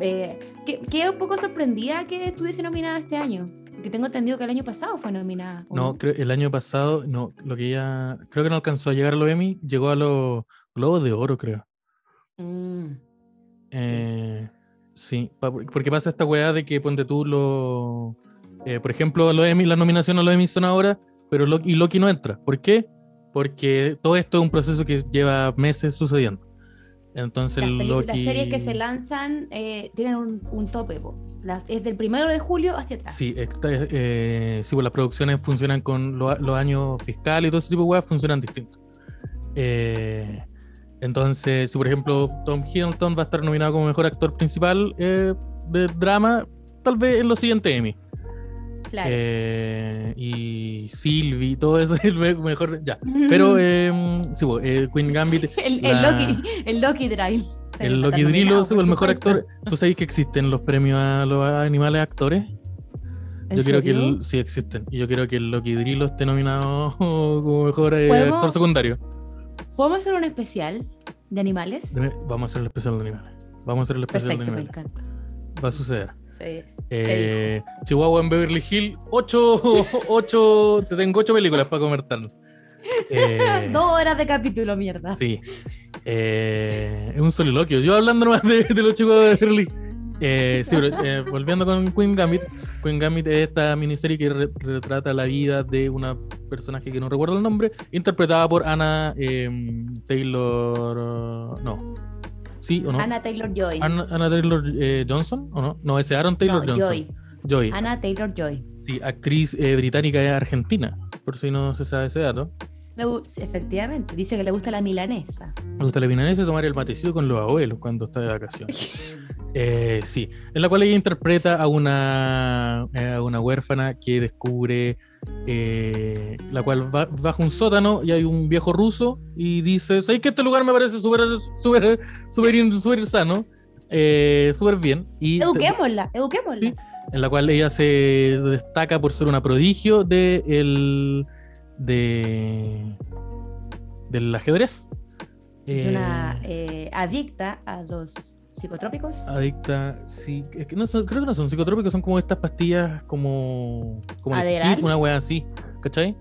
eh, que, que un poco sorprendía que estuviese nominada este año. Que tengo entendido que el año pasado fue nominada. ¿o No, creo, el año pasado, no, lo que ella, creo que no alcanzó a llegar a los Emmy, llegó a los Globos de Oro, creo. Mm, Eh, sí, porque pasa esta weá de que ponte tú lo. eh, por ejemplo, los Emmy, las nominaciones a los Emmy son ahora, pero Loki, y Loki no entra. ¿Por qué? Porque todo esto es un proceso que lleva meses sucediendo. Entonces Las, Loki... las series que se lanzan eh, tienen un, un tope. Las, es del primero de julio hacia atrás. Sí, esta- eh, sí, pues las producciones funcionan con lo- los años fiscales y todo ese tipo de weas funcionan distintos. Eh, entonces, si por ejemplo Tom Hiddleston va a estar nominado como mejor actor principal eh, de drama, tal vez en los siguientes Emmy. Claro. Eh, y Sylvie, todo eso [laughs] es el me- mejor. Ya. Pero eh, sí, eh, Queen Gambit, [laughs] el, el la- Loki, el Loki Drive. el Loki pues, el mejor actor. ¿Tú sabes que existen los premios a los animales actores? Yo quiero que el, sí existen. Y yo quiero que el Loki Drillo esté nominado [laughs] como mejor eh, actor secundario. ¿Podemos hacer un especial de animales? Vamos a hacer el especial de animales. Vamos a hacer el especial Perfecto, de me animales. encanta. Va a suceder. Sí. Eh, Chihuahua en Beverly Hills, 8, 8, te tengo 8 películas para comentar. [laughs] Eh, Dos horas de capítulo, mierda. Sí. Eh, es un soliloquio. Yo hablando nomás de, de los chicos de Beverly. Eh, sí, pero, eh, volviendo con Queen Gambit. Queen Gambit es esta miniserie que re- retrata la vida de una personaje que no recuerdo el nombre, interpretada por Anna eh, Taylor. no. ¿Sí o no? Anna Taylor Joy. Anna, Anna Taylor eh, Johnson, ¿o no? No, ese Aaron Taylor no, Johnson. Joy. Joy. Anna Taylor Joy. Sí, actriz eh, británica y argentina, por si no se sabe ese dato. Le Efectivamente, dice que le gusta la milanesa. Me gusta la milanesa y tomar el matecito con los abuelos cuando está de vacaciones. [laughs] Eh, sí, en la cual ella interpreta a una, eh, a una huérfana que descubre, eh, la cual va bajo un sótano y hay un viejo ruso y dice, ¿sabes que este lugar me parece súper súper in- súper sano? Eh, súper bien. Y Eduquémosla, eduquémosla. Sí. en la cual ella se destaca por ser una prodigio de el, de, del ajedrez. Es Eh, una eh, adicta a los psicotrópicos. Adicta, sí, es que no son- creo que no son psicotrópicos, son como estas pastillas como, como Adderall. Una wea así, ¿cachai?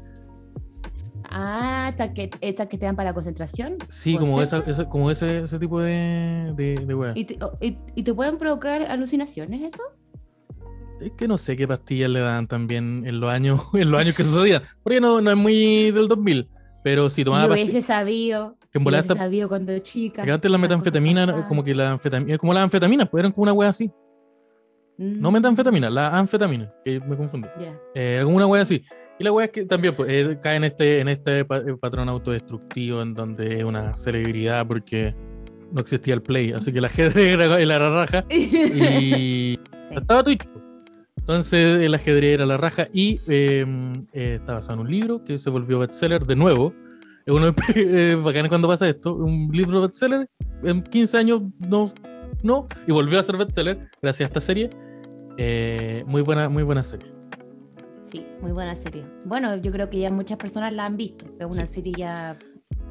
Ah, estas que, estas que te dan para la concentración. Sí, ¿Puede como, esa, esa- como ese, ese tipo de, de, de wea. ¿Y te, o- y- y te pueden provocar alucinaciones eso? Es que no sé qué pastillas le dan también en los años, [laughs] en los años que sucedían, porque no, no es muy del 2000, pero si Si tomaba yo pastillas, hubiese sabido, Que si hubiese esta- sabido cuando chica. que antes la metanfetamina, como que la anfetamina, como las anfetaminas, pues eran como una wea así, no Mm, metanfetamina, la anfetamina, que me confundí. ya. Eh, alguna wea así. Y la wea es que también pues, eh, cae en este, en este eh, patrón autodestructivo en donde es una celebridad porque no existía el play, así que la [laughs] ajedrez era la raja [laughs] y Sí. estaba Twitch. Entonces el ajedrez era la raja y eh, eh, está basado en un libro que se volvió bestseller de nuevo. Es uno [laughs] eh, bacán cuando pasa esto, un libro bestseller en 15 años no, no y volvió a ser bestseller gracias a esta serie. Eh, muy buena, muy buena serie. Sí, muy buena serie. Bueno, yo creo que ya muchas personas la han visto. Es una serie ya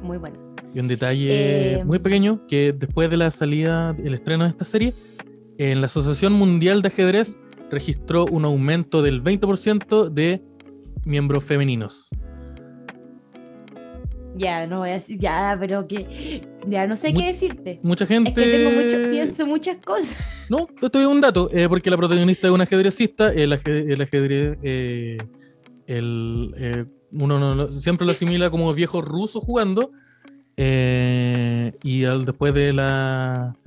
muy buena. Y un detalle Eh, muy pequeño, que después de la salida, el estreno de esta serie, en la Asociación Mundial de Ajedrez registró un aumento del 20% de miembros femeninos. Ya, no voy a decir, ya, pero que, ya no sé Mu- qué decirte. Mucha gente... Es que tengo mucho, pienso muchas cosas. [laughs] No, esto es un dato, eh, porque la protagonista es una ajedrecista, el, aje- el ajedrez, eh, el, eh, uno no- no- siempre lo asimila como viejo ruso jugando, eh, y al- después de la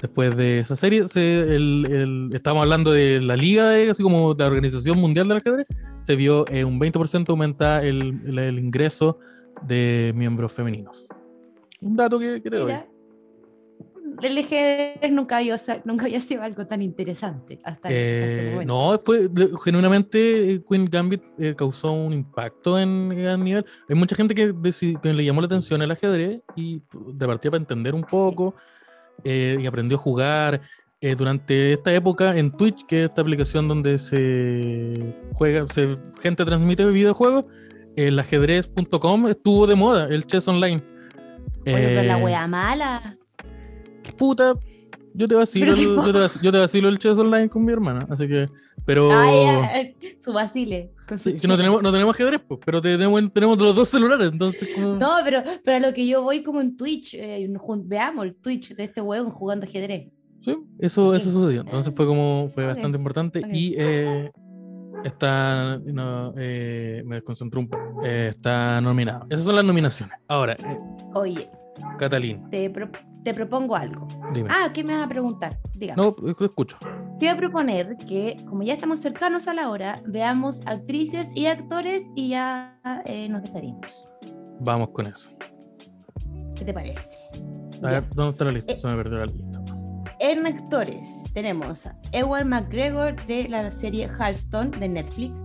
después de esa serie, se, el, el- estábamos hablando de la liga, eh, así como la Organización Mundial del Ajedrez, se vio eh, un 20% aumentar el, el- el ingreso de miembros femeninos. Un dato que. Mira, el ajedrez nunca había, sa- nunca había sido algo tan interesante hasta, hasta Eh, momento. no, fue, de- genuinamente eh, Queen Gambit eh, causó un impacto en, a nivel. Hay mucha gente que, que le llamó la atención el ajedrez y de partida para entender un poco eh, y aprendió a jugar. Eh, durante esta época en Twitch, que es esta aplicación donde se juega, se, gente transmite videojuegos, el ajedrez.com estuvo de moda, el chess online. Oye, pero la Eh, wea mala. puta, yo te vacilo, el, yo, te vac- yo te vacilo el chess online con mi hermana, así que, pero Ay, ay, [laughs] su con que no tenemos, no tenemos ajedrez, pues, pero tenemos, tenemos los dos celulares, entonces como- No, pero, pero a lo que yo voy como en Twitch, eh, veamos el Twitch de este hueón jugando ajedrez. sí, eso, eso sucedió, entonces fue como, fue bastante importante y eh, Está. No, eh, me desconcentré un poco. Eh, está nominado. Esas son las nominaciones. Ahora, Oye, Catalín, te, pro- te propongo algo. dime. Ah, ¿qué me vas a preguntar? Dígame. No, escucho. Te voy a proponer que, como ya estamos cercanos a la hora, veamos actrices y actores y ya eh, nos despedimos. Vamos con eso. ¿Qué te parece? A ver, ¿dónde está la lista? Eh. Se me perdió la lista. En actores tenemos a Ewan McGregor de la serie Halston de Netflix,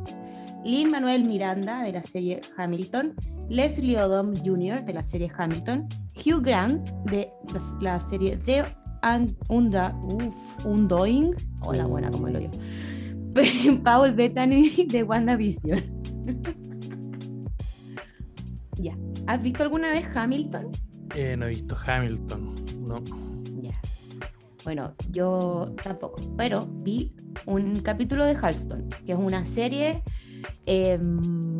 Lin Manuel Miranda de la serie Hamilton, Leslie Odom Jr. de la serie Hamilton, Hugh Grant de la, la serie The Un- Unda, uf, Undoing, hola buena como lo yo, [laughs] Paul Bettany de WandaVision. [laughs] ya, ¿has visto alguna vez Hamilton? Eh, no he visto Hamilton. No. Ya. Bueno, yo tampoco, pero vi un capítulo de Halston, que es una serie, em,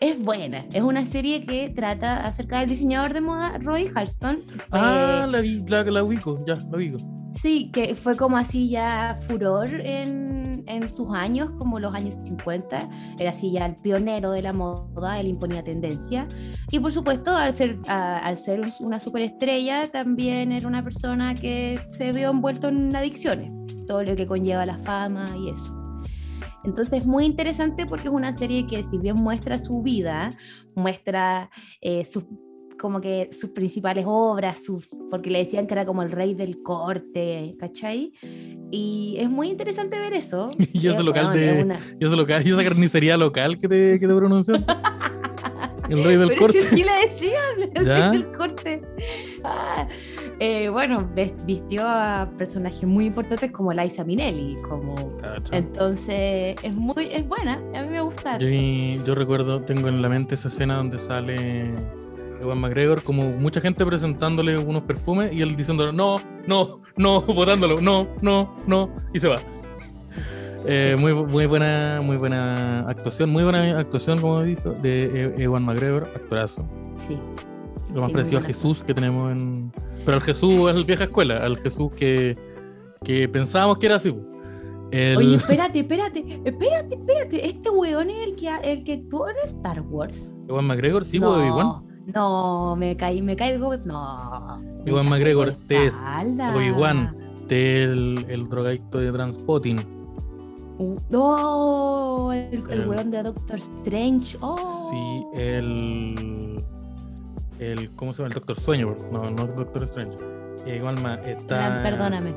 es buena, es una serie que trata acerca del diseñador de moda Roy Halston. que fue- Ah, la, la, la ubico, ya, la ubico. Sí, que fue como así ya furor en, en sus años, como los años 50. Era así ya el pionero de la moda, él imponía tendencia. Y por supuesto, al ser, a- al ser un- una superestrella, también era una persona que se vio envuelto en adicciones, todo lo que conlleva la fama y eso. Entonces es muy interesante porque es una serie que si bien muestra su vida, muestra eh, sus como que sus principales obras, sus, porque le decían que era como el rey del corte, ¿cachai? Y es muy interesante ver eso. [laughs] Y ese local de- es una- ¿Y esa, local, y esa carnicería local que te, que te pronuncian? [laughs] El rey del Pero corte. si así le decían, el ¿Ya? rey del corte. Ah, eh, bueno, vistió a personajes muy importantes como Liza Minnelli, como... Entonces, es muy, es buena, a mí me gusta. Yo, yo recuerdo, tengo en la mente esa escena donde sale Ewan McGregor, como mucha gente presentándole unos perfumes y él diciendo no, no, no, [laughs] botándolo, no, no, no, y se va. Eh, muy, muy buena, muy buena actuación, muy buena actuación, como he dicho, de E- Ewan McGregor, actorazo. Sí. Lo más Sí, parecido a Jesús que tenemos en. Pero al Jesús es la vieja escuela, al Jesús que, que pensábamos que era así. El- Oye, [laughs] espérate, espérate, espérate, espérate. Este weón es el que, el que actuó en Star Wars. Ewan McGregor, sí, po, Obi-Wan. No, me caí, me caigo. No. Ewan caí McGregor, por te es. Obi-Wan. del el drogadicto de Transpotting. Uh, no, el, el El- weón de Doctor Strange. Oh. Sí, el. El ¿Cómo se llama? El Doctor Sueño. No, no Doctor Strange. Eh, igual más, está. Perdóname.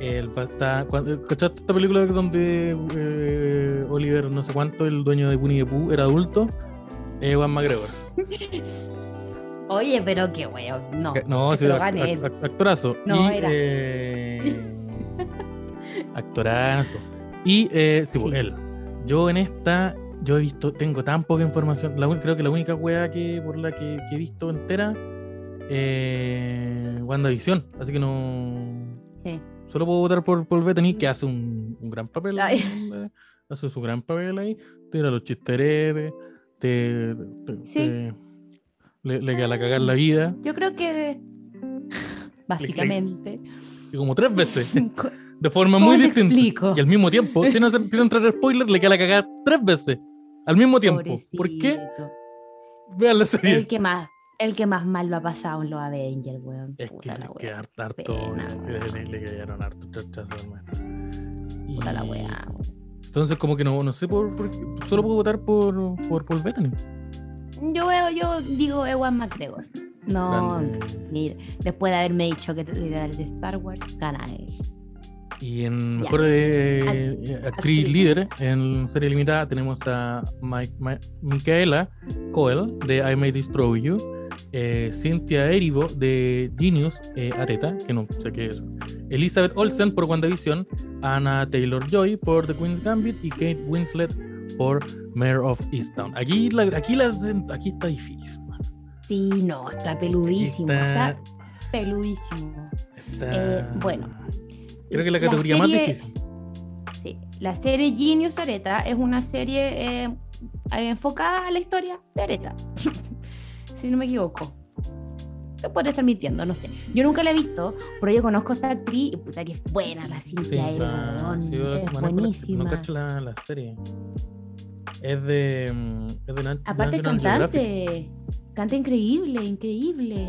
El, está, ¿Cachaste esta película donde eh, Oliver, no sé cuánto, el dueño de Winnie the Pooh, era adulto? Ewan McGregor. [laughs] Oye, pero qué weón. No. No, sí, lo act- actorazo. No, y, era. eh, [laughs] actorazo. Y eh, sí, pues, él. Yo en esta, yo he visto, tengo tan poca información. La, creo que la única wea que por la que, que he visto entera, eh, WandaVision. Así que no. Sí. Solo puedo votar por Paul Bettany, que hace un, un gran papel. Eh, Hace su gran papel ahí. Tira los chisteretes. Te, te- Sí. te- le, le queda la cagar la vida. Yo creo que. [laughs] Básicamente. Y como tres veces. [laughs] De forma ¿Cómo muy distinta. explico? Y al mismo tiempo, sin, hacer, sin entrar en spoiler, le queda la cagada tres veces. Al mismo tiempo. ¿Por qué? Vean la serie. El que más, el que más mal lo ha pasado en los Avengers, weón. Es que la harto. pena, le, le, quedaron harto chachazo al maestro. Puta la wea. Entonces, como que no, no sé por, Solo puedo votar por, por Paul Bettany. Yo veo, yo digo Ewan McGregor. No, Grande. mira, después de haberme dicho que era el de Star Wars, gana él. Y en mejor eh, eh, actriz actriz. líder, en serie limitada, tenemos a Mike- Ma- Micaela Coel de I May Destroy You, eh, Cynthia Erivo de Genius eh, Areta, que no sé qué es, Elizabeth Olsen por WandaVision, Anna Taylor Joy por The Queen's Gambit y Kate Winslet por Mayor of Easttown. Aquí, la, aquí, la- aquí está difícil. man. Sí, no, está peludísimo. está- Está, peludísimo. Está- Eh, bueno. Creo que es la categoría más serie- difícil. Sí, la serie Genius Areta es una serie eh, enfocada a la historia de Areta. [laughs] si no me equivoco. Te podría estar mintiendo, no sé. Yo nunca la he visto, pero yo conozco a esta actriz y puta que es buena la Cintia sí, yo es la- buenísima. No cacho la, la serie. Es de. mm, Es de Aparte cantante. Canta increíble, increíble.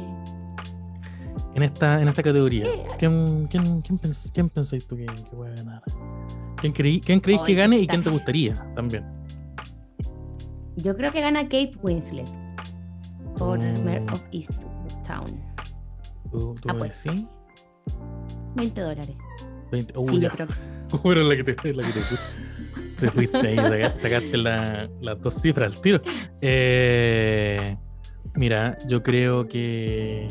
En esta, en esta categoría. ¿Quién, quién, quién, pens- quién pensáis tú que, que puede ganar? ¿Quién, creí, quién creéis que gane y quién te gustaría también? Yo creo que gana Kate Winslet por Oh. Mayor of Easttown. ¿Tú, tú Apuesto. decís? 20 dólares. 20 uh, sí, ya. yo creo que sí. [laughs] La que te, la que te fuiste. Te fuiste ahí, saca- sacaste la- las dos cifras al tiro. Eh, mira, yo creo que.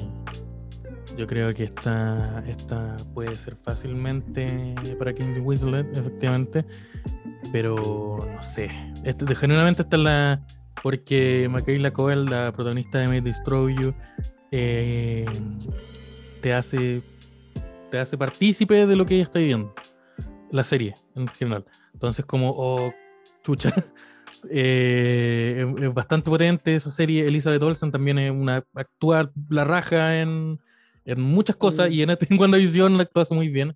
Yo creo que esta, esta puede ser fácilmente para King Winslet, efectivamente. Pero no sé. Este, de- genuinamente esta es la. Porque Michaela Coel, la protagonista de May Destroy You, eh, te hace. Te hace partícipe de lo que ella está viviendo la serie en general. Entonces, como, oh, chucha, [laughs] eh, es bastante potente esa serie. Elizabeth Olsen también es una actúa la raja en, en muchas cosas Mm. y en este [laughs] en WandaVision la actúa muy bien.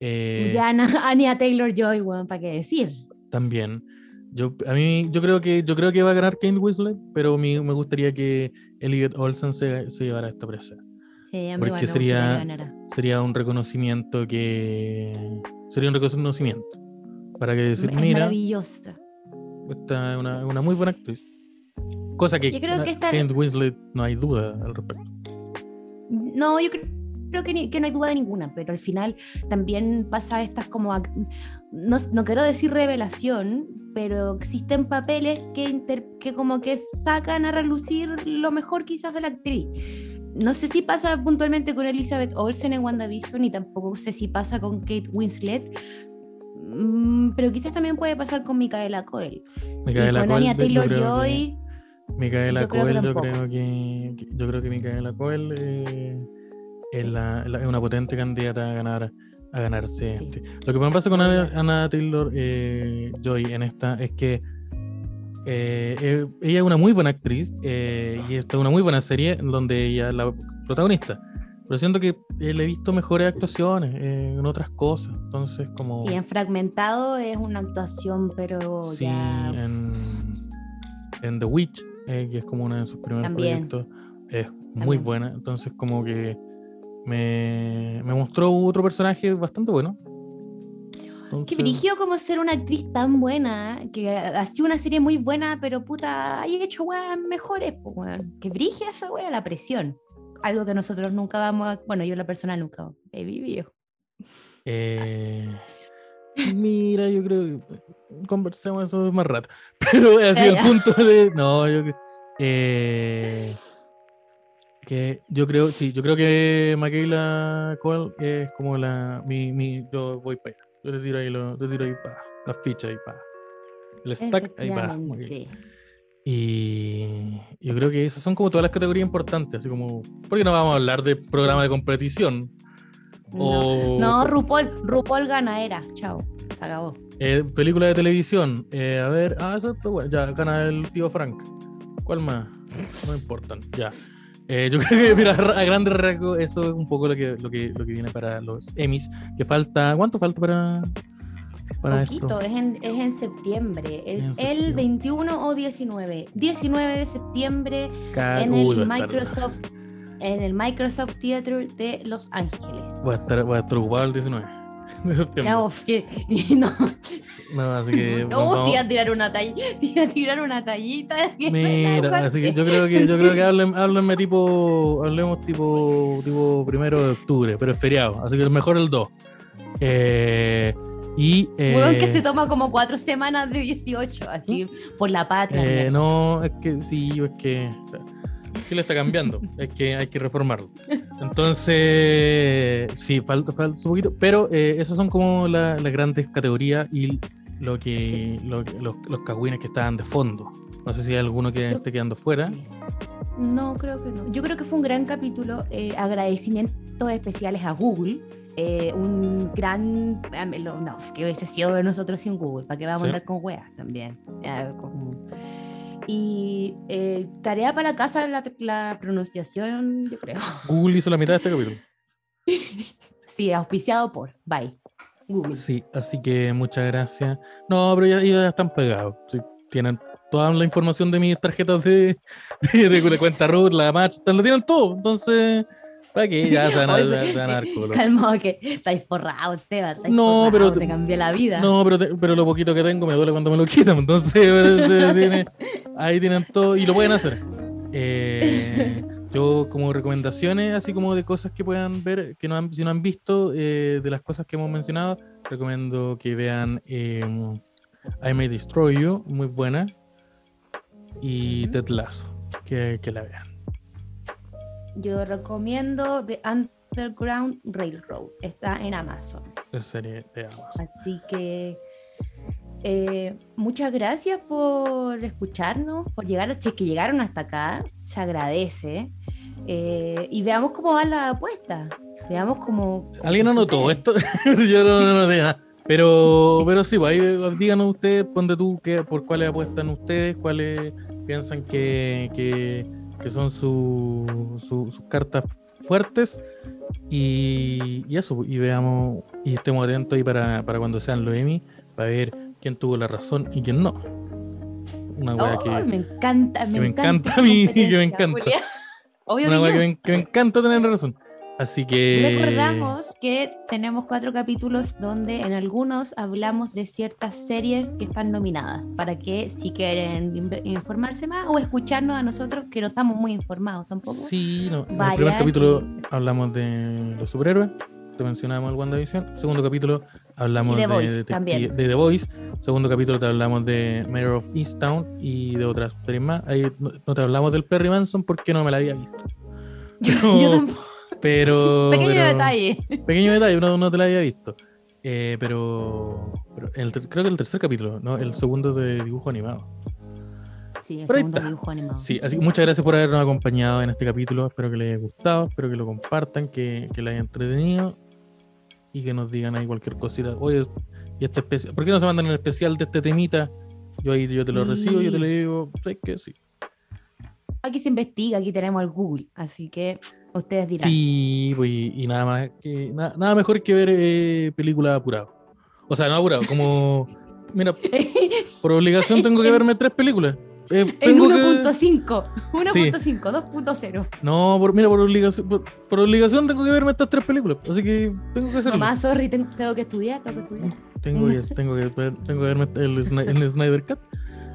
Eh, Ya [laughs] Anya Taylor Joy, weón, ¿para qué decir? También. Yo, a mí, yo creo que yo creo que va a ganar Kate Winslet, pero mi- me gustaría que Elliot Olsen se, se llevara esta presa. Sí, Porque me sería-. Sería un reconocimiento que sería un reconocimiento para que decir, Es mira, maravillosa. Esta es una, una muy buena actriz. Cosa que, Yo creo que esta- Kate Winslet no hay duda al respecto. No, yo creo, creo que, ni- que no hay duda de ninguna, pero al final también pasa estas como, no, no quiero decir revelación, pero existen papeles que, inter- que como que sacan a relucir lo mejor quizás de la actriz. No sé si pasa puntualmente con Elizabeth Olsen en WandaVision y tampoco sé si pasa con Kate Winslet, mm, pero quizás también puede pasar con Micaela Coel. Micaela y con Anya yo Micaela yo creo que Coel, yo creo que, yo creo que Micaela Coel eh, es, la- la- es una potente candidata a ganar a ganarse. Sí. Lo que me pasa con Ana, Taylor eh, Joy en esta es que eh, ella es una muy buena actriz y esta es una muy buena serie en donde ella es la protagonista. Pero siento que le he visto mejores actuaciones en otras cosas. Entonces, como. sí, en Fragmentado es una actuación, pero Sí, ya... en, en The Witch, eh, que es como uno de sus primeros También. proyectos, es muy buena. Entonces, como que me, me mostró otro personaje bastante bueno. Qué Entonces, brígido como ser una actriz tan buena, que ha sido una serie muy buena, pero puta, hay hecho weas mejores, pues weón. Qué brígida esa wea, la presión. Algo que nosotros nunca vamos a, bueno, yo la personal nunca he vivido. eh, mira, yo creo que conversemos eso más rato. [laughs] Pero así el ya. punto de. No, yo creo. eh, que yo creo, sí, yo creo que Michaela Cole es como la. Mi, mi, yo voy para allá. Yo te tiro ahí, lo, te tiro ahí para las fichas ahí para. El stack ahí para. Y yo creo que esas son como todas las categorías importantes, así como. Porque no vamos a hablar de programa de competición. No, O no, RuPaul, RuPaul gana era. Chao, se acabó. Eh, película de televisión. eh, a ver, ah, eso está bueno. Ya, gana el tío Frank. ¿Cuál más? No importan, ya. Eh, yo [laughs] creo que, mira, a grandes rasgos, eso es un poco lo que, lo que, lo que viene para los Emmys. Que falta, ¿cuánto falta para, para Poquito, esto? es en, es en septiembre. Es En el septiembre. 21 o 19. 19 de septiembre en el Microsoft en el Microsoft Theater de Los Ángeles. Voy a estar, voy a estar ocupado el 19 [laughs] de septiembre. Que- [laughs] no, No, así que. [laughs] no, vamos- te iba a tirar una talla, te iba a tirar una tallita. Mira, así que yo creo que yo creo que hablen, háblenme tipo, hablemos tipo, tipo primero de octubre, pero es feriado, así que mejor el 2. Eh, y eh, Weón, que se toma como cuatro semanas de 18, así, por la patria. eh, no, es que sí, es que Chile está cambiando, es que hay que reformarlo. Entonces, sí, falta, falta un poquito, pero eh, esas son como la- las grandes categorías y lo que, lo que- los, los cagüines que estaban de fondo. No sé si hay alguno que Yo- esté quedando fuera. No, creo que no. Yo creo que fue un gran capítulo. eh, agradecimientos especiales a Google. eh, un gran. lo- No, que hubiese sido de nosotros sin Google. ¿Para qué vamos Sí. a andar con weas también? Ya, con- Y eh, tarea para la casa, la, la pronunciación, yo creo. [laughs] Google hizo la mitad de este capítulo. [laughs] Sí, auspiciado por. Bye. Google. Sí, así que muchas gracias. No, pero ya, ya están pegados. Sí, tienen toda la información de mis tarjetas de, [laughs] de, de cuenta root, la match, lo tienen todo. Entonces, ¿para qué? Ya se van a, se van a dar culo. Calmado que estáis forrado, Esteban. estáis No, forrado, pero- Te cambió la vida. No, pero, te- pero lo poquito que tengo me duele cuando me lo quitan. Entonces, [laughs] tiene- ahí tienen todo y lo pueden hacer. Eh, yo, como recomendaciones, así como de cosas que puedan ver, que no han, si no han visto, eh, de las cosas que hemos mencionado, recomiendo que vean eh, I May Destroy You, muy buena, y. Ted Lasso, que, que la vean. Yo recomiendo The Underground Railroad. Está en Amazon. Es serie de Amazon. Así que eh, muchas gracias por escucharnos, por llegar, si es que llegaron hasta acá, se agradece. Eh, y veamos cómo va la apuesta. Veamos cómo. ¿Alguien anotó esto? [laughs] Yo no, no, no nada. Pero, pero sí, pues ahí díganos ustedes, ponte tú que, por cuáles apuestan ustedes, cuáles piensan que, que, que son su- su- sus cartas fuertes. Y, y eso, y veamos, y estemos atentos ahí para, para cuando sean los Emmy, para ver quién tuvo la razón y quién no. Una Ay, que, me encanta, me, que me encanta. a mí, [laughs] que me encanta. Julia. [laughs] Obvio una que que me, que me encanta tener razón. Así que. Recordamos que tenemos cuatro capítulos donde en algunos hablamos de ciertas series que están nominadas, para que si quieren informarse más o escucharnos a nosotros, que no estamos muy informados tampoco. Sí, no. en el primer capítulo y- hablamos de los superhéroes, te mencionábamos el WandaVision. Segundo capítulo hablamos The de, Voice también. de The Voice. Segundo capítulo te hablamos de Mayor of Easttown y de otras series más. Ahí no, no te hablamos del Perry Manson porque no me la había visto. [laughs] Yo, yo tampoco- Pero. [laughs] Pequeño pero- detalle. Pequeño detalle, no, no te la había visto. Eh, pero, pero el ter- creo que el tercer capítulo, ¿no? El segundo de dibujo animado. Sí, el Pero segundo dibujo animado. Sí, así que muchas gracias por habernos acompañado en este capítulo. Espero que les haya gustado, espero que lo compartan, que, que les haya entretenido y que nos digan ahí cualquier cosita. Oye, y este especial, ¿por qué no se mandan el especial de este temita? Yo ahí yo te lo recibo, yo te lo digo, ¿sabes qué? Sí. Aquí se investiga, aquí tenemos el Google, así que ustedes dirán. Sí, pues, y, nada más que na- nada mejor que ver eh, películas apurado. O sea, no apurado, como [laughs] mira, por obligación tengo que verme tres películas. Eh, en tengo que- 1.5, 1.5, 2.0. No, por, mira, por obligación, por, por obligación tengo que verme estas tres películas. Así que tengo que hacerlo. Mamá, sorry, tengo, tengo que estudiar, tengo que estudiar. Tengo que, tengo que, ver- tengo que verme el, el Snyder Cut.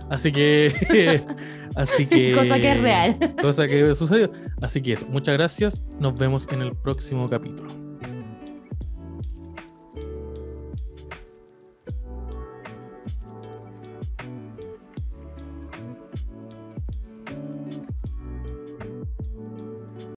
Así que. [laughs] [laughs] así que. [laughs] Cosa que es real. Cosa que sucedió. Así que eso. Muchas gracias. Nos vemos en el próximo capítulo.